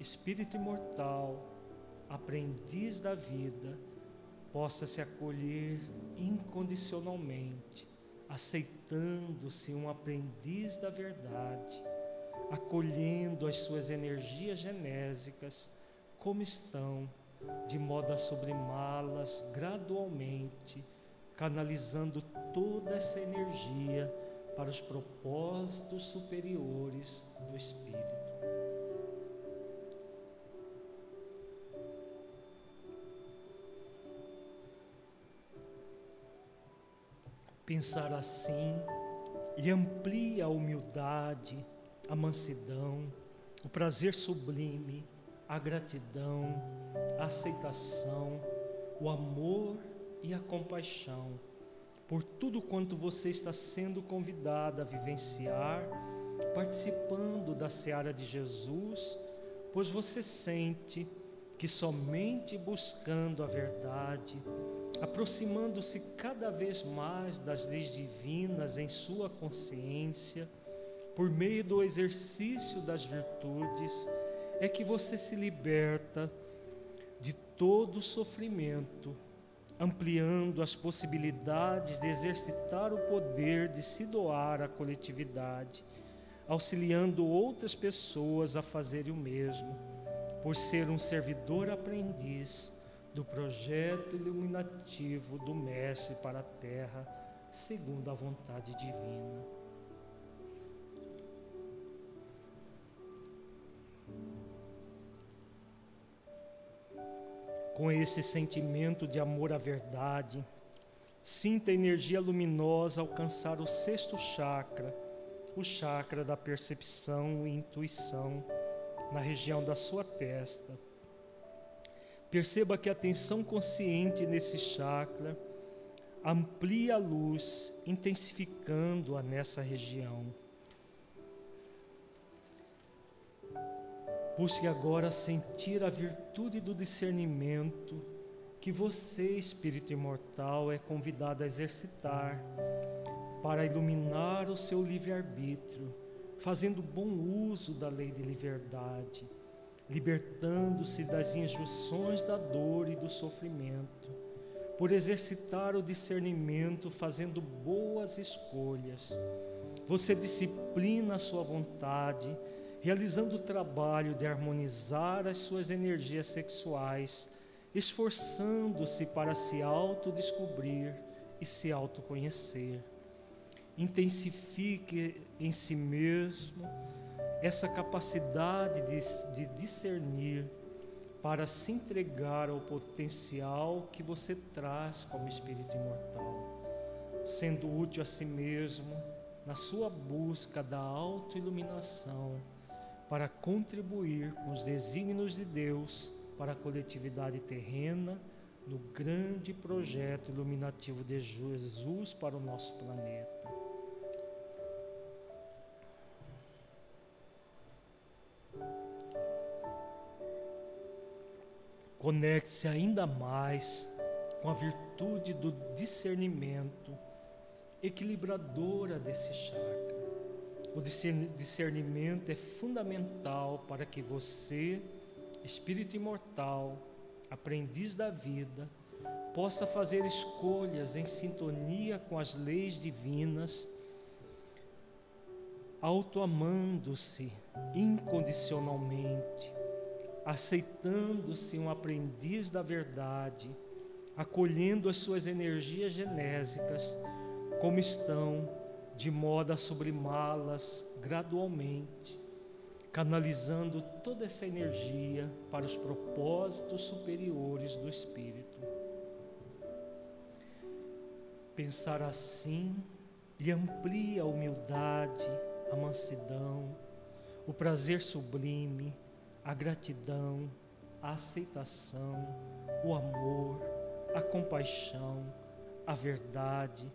espírito imortal, aprendiz da vida, possa se acolher incondicionalmente, aceitando-se um aprendiz da verdade, acolhendo as suas energias genésicas como estão, de modo a sublimá-las gradualmente, canalizando toda essa energia para os propósitos superiores do Espírito. Pensar assim lhe amplia a humildade, a mansidão, o prazer sublime, a gratidão, a aceitação, o amor e a compaixão por tudo quanto você está sendo convidado a vivenciar, participando da seara de Jesus, pois você sente que somente buscando a verdade, aproximando-se cada vez mais das leis divinas em sua consciência, por meio do exercício das virtudes, é que você se liberta de todo sofrimento, ampliando as possibilidades de exercitar o poder de se doar à coletividade, auxiliando outras pessoas a fazerem o mesmo, por ser um servidor aprendiz do projeto iluminativo do Mestre para a Terra, segundo a vontade divina. com esse sentimento de amor à verdade, sinta a energia luminosa alcançar o sexto chakra, o chakra da percepção e intuição, na região da sua testa. Perceba que a atenção consciente nesse chakra amplia a luz, intensificando-a nessa região. Busque agora sentir a virtude do discernimento que você, espírito imortal, é convidado a exercitar para iluminar o seu livre-arbítrio, fazendo bom uso da lei de liberdade, libertando-se das injunções da dor e do sofrimento, por exercitar o discernimento, fazendo boas escolhas. Você disciplina a sua vontade realizando o trabalho de harmonizar as suas energias sexuais, esforçando-se para se autodescobrir e se autoconhecer. Intensifique em si mesmo essa capacidade de, de discernir para se entregar ao potencial que você traz como espírito imortal, sendo útil a si mesmo na sua busca da autoiluminação para contribuir com os desígnios de Deus para a coletividade terrena no grande projeto iluminativo de Jesus para o nosso planeta. Conecte-se ainda mais com a virtude do discernimento equilibradora desse chakra. O discernimento é fundamental para que você, espírito imortal, aprendiz da vida, possa fazer escolhas em sintonia com as leis divinas, autoamando-se incondicionalmente, aceitando-se um aprendiz da verdade, acolhendo as suas energias genésicas como estão de modo a sublimá-las gradualmente, canalizando toda essa energia para os propósitos superiores do Espírito. Pensar assim lhe amplia a humildade, a mansidão, o prazer sublime, a gratidão, a aceitação, o amor, a compaixão, a verdade,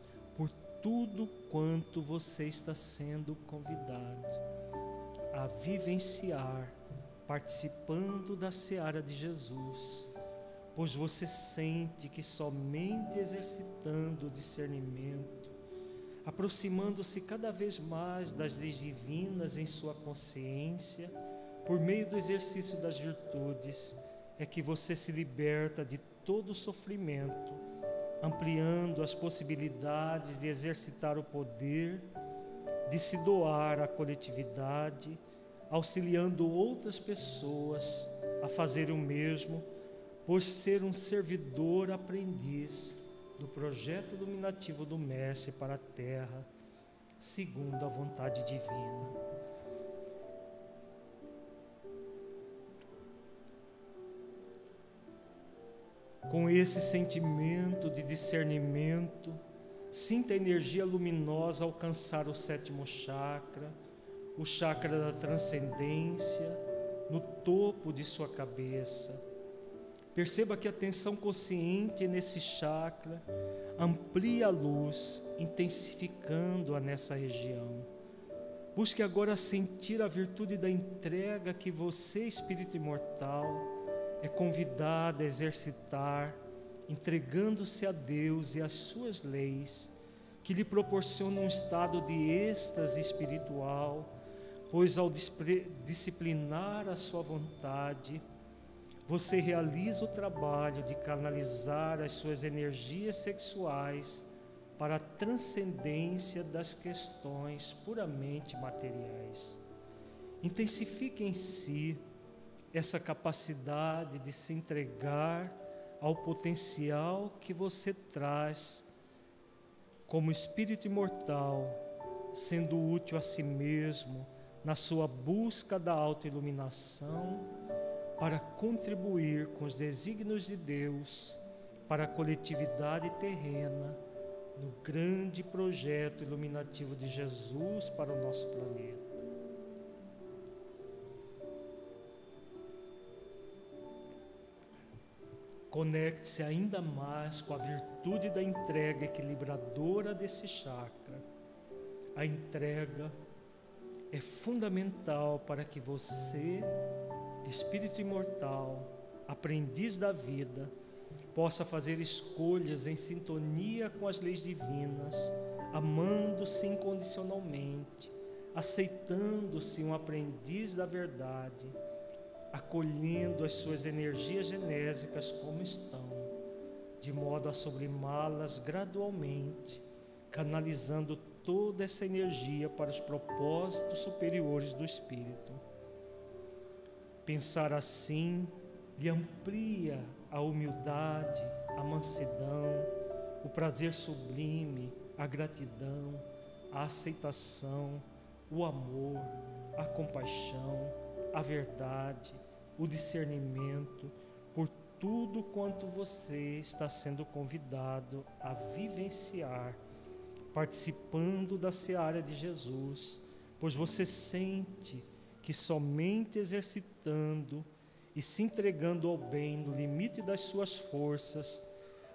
tudo quanto você está sendo convidado a vivenciar, participando da seara de Jesus, pois você sente que somente exercitando o discernimento, aproximando-se cada vez mais das leis divinas em sua consciência, por meio do exercício das virtudes, é que você se liberta de todo o sofrimento ampliando as possibilidades de exercitar o poder, de se doar à coletividade, auxiliando outras pessoas a fazer o mesmo, por ser um servidor aprendiz do projeto iluminativo do Mestre para a Terra, segundo a vontade divina. Com esse sentimento de discernimento, sinta a energia luminosa alcançar o sétimo chakra, o chakra da transcendência, no topo de sua cabeça. Perceba que a atenção consciente nesse chakra amplia a luz, intensificando-a nessa região. Busque agora sentir a virtude da entrega que você, espírito imortal, é convidado a exercitar, entregando-se a Deus e às suas leis, que lhe proporcionam um estado de êxtase espiritual, pois ao disciplinar a sua vontade, você realiza o trabalho de canalizar as suas energias sexuais para a transcendência das questões puramente materiais. Intensifique em si essa capacidade de se entregar ao potencial que você traz como espírito imortal, sendo útil a si mesmo na sua busca da autoiluminação para contribuir com os desígnios de Deus para a coletividade terrena no grande projeto iluminativo de Jesus para o nosso planeta. Conecte-se ainda mais com a virtude da entrega equilibradora desse chakra. A entrega é fundamental para que você, espírito imortal, aprendiz da vida, possa fazer escolhas em sintonia com as leis divinas, amando-se incondicionalmente, aceitando-se um aprendiz da verdade acolhendo as suas energias genésicas como estão, de modo a sublimá-las gradualmente, canalizando toda essa energia para os propósitos superiores do Espírito. Pensar assim lhe amplia a humildade, a mansidão, o prazer sublime, a gratidão, a aceitação, o amor, a compaixão, a verdade, o discernimento por tudo quanto você está sendo convidado a vivenciar, participando da seara de Jesus, pois você sente que somente exercitando e se entregando ao bem no limite das suas forças,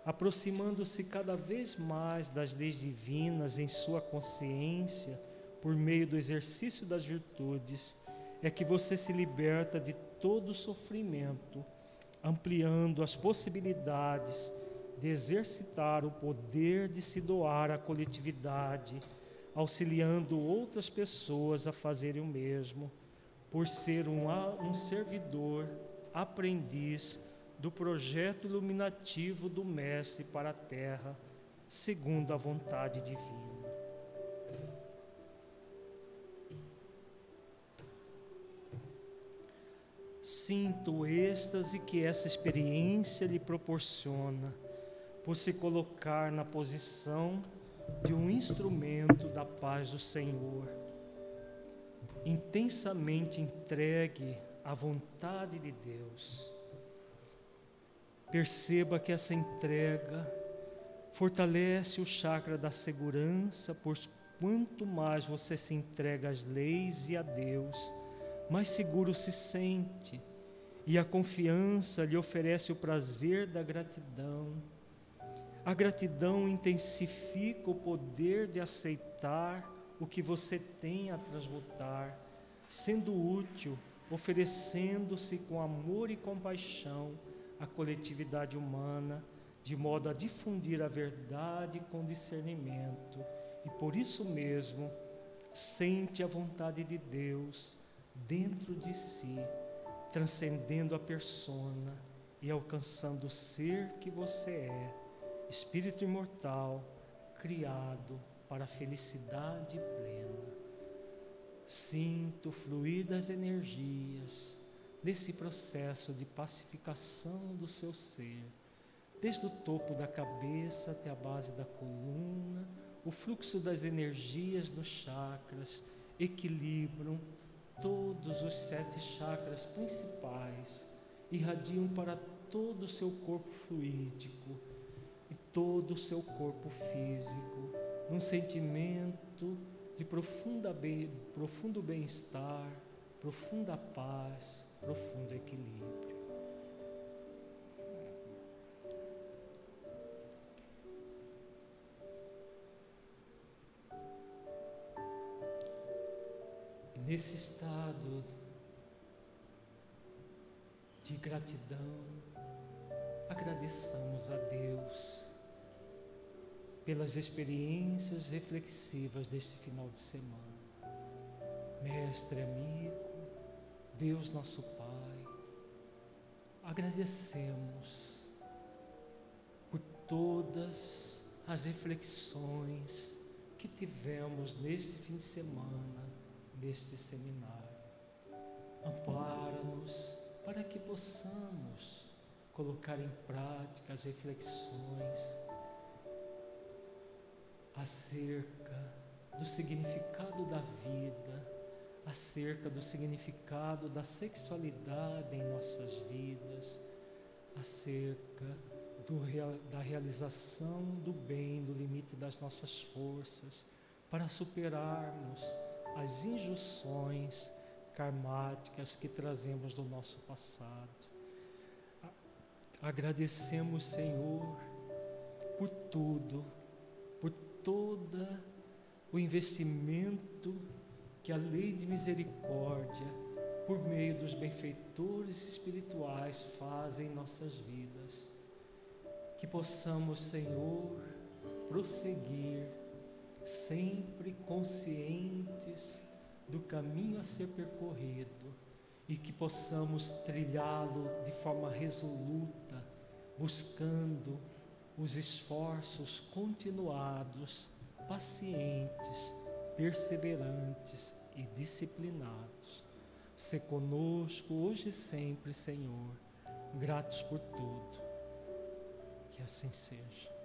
aproximando-se cada vez mais das leis divinas em sua consciência, por meio do exercício das virtudes, é que você se liberta de todo sofrimento, ampliando as possibilidades de exercitar o poder de se doar à coletividade, auxiliando outras pessoas a fazerem o mesmo, por ser um, um servidor, aprendiz do projeto iluminativo do Mestre para a Terra, segundo a vontade divina. Sinta o êxtase que essa experiência lhe proporciona por se colocar na posição de um instrumento da paz do Senhor, intensamente entregue à vontade de Deus. Perceba que essa entrega fortalece o chakra da segurança, pois quanto mais você se entrega às leis e a Deus, mais seguro se sente, e a confiança lhe oferece o prazer da gratidão. A gratidão intensifica o poder de aceitar o que você tem a transmutar, sendo útil, oferecendo-se com amor e compaixão à coletividade humana, de modo a difundir a verdade com discernimento. E por isso mesmo, sente a vontade de Deus dentro de si, transcendendo a persona e alcançando o ser que você é, espírito imortal, criado para a felicidade plena. Sinto fluir das energias nesse processo de pacificação do seu ser, desde o topo da cabeça até a base da coluna, o fluxo das energias nos chakras equilibram todos os sete chakras principais, irradiam para todo o seu corpo fluídico e todo o seu corpo físico, num sentimento de profunda profundo bem-estar, profunda paz, profundo equilíbrio. Nesse estado de gratidão, agradeçamos a Deus pelas experiências reflexivas deste final de semana. Mestre, amigo, Deus nosso Pai, agradecemos por todas as reflexões que tivemos neste fim de semana, neste seminário. Ampara-nos para que possamos colocar em prática as reflexões acerca do significado da vida, acerca do significado da sexualidade em nossas vidas, acerca do, da realização do bem no limite das nossas forças, para superarmos as injunções karmáticas que trazemos do nosso passado. Agradecemos, Senhor, por tudo todo o investimento que a lei de misericórdia, por meio dos benfeitores espirituais, faz em nossas vidas. Que possamos, Senhor, prosseguir sempre conscientes do caminho a ser percorrido e que possamos trilhá-lo de forma resoluta, buscando os esforços continuados, pacientes, perseverantes e disciplinados. Se conosco hoje e sempre, Senhor, gratos por tudo. Que assim seja.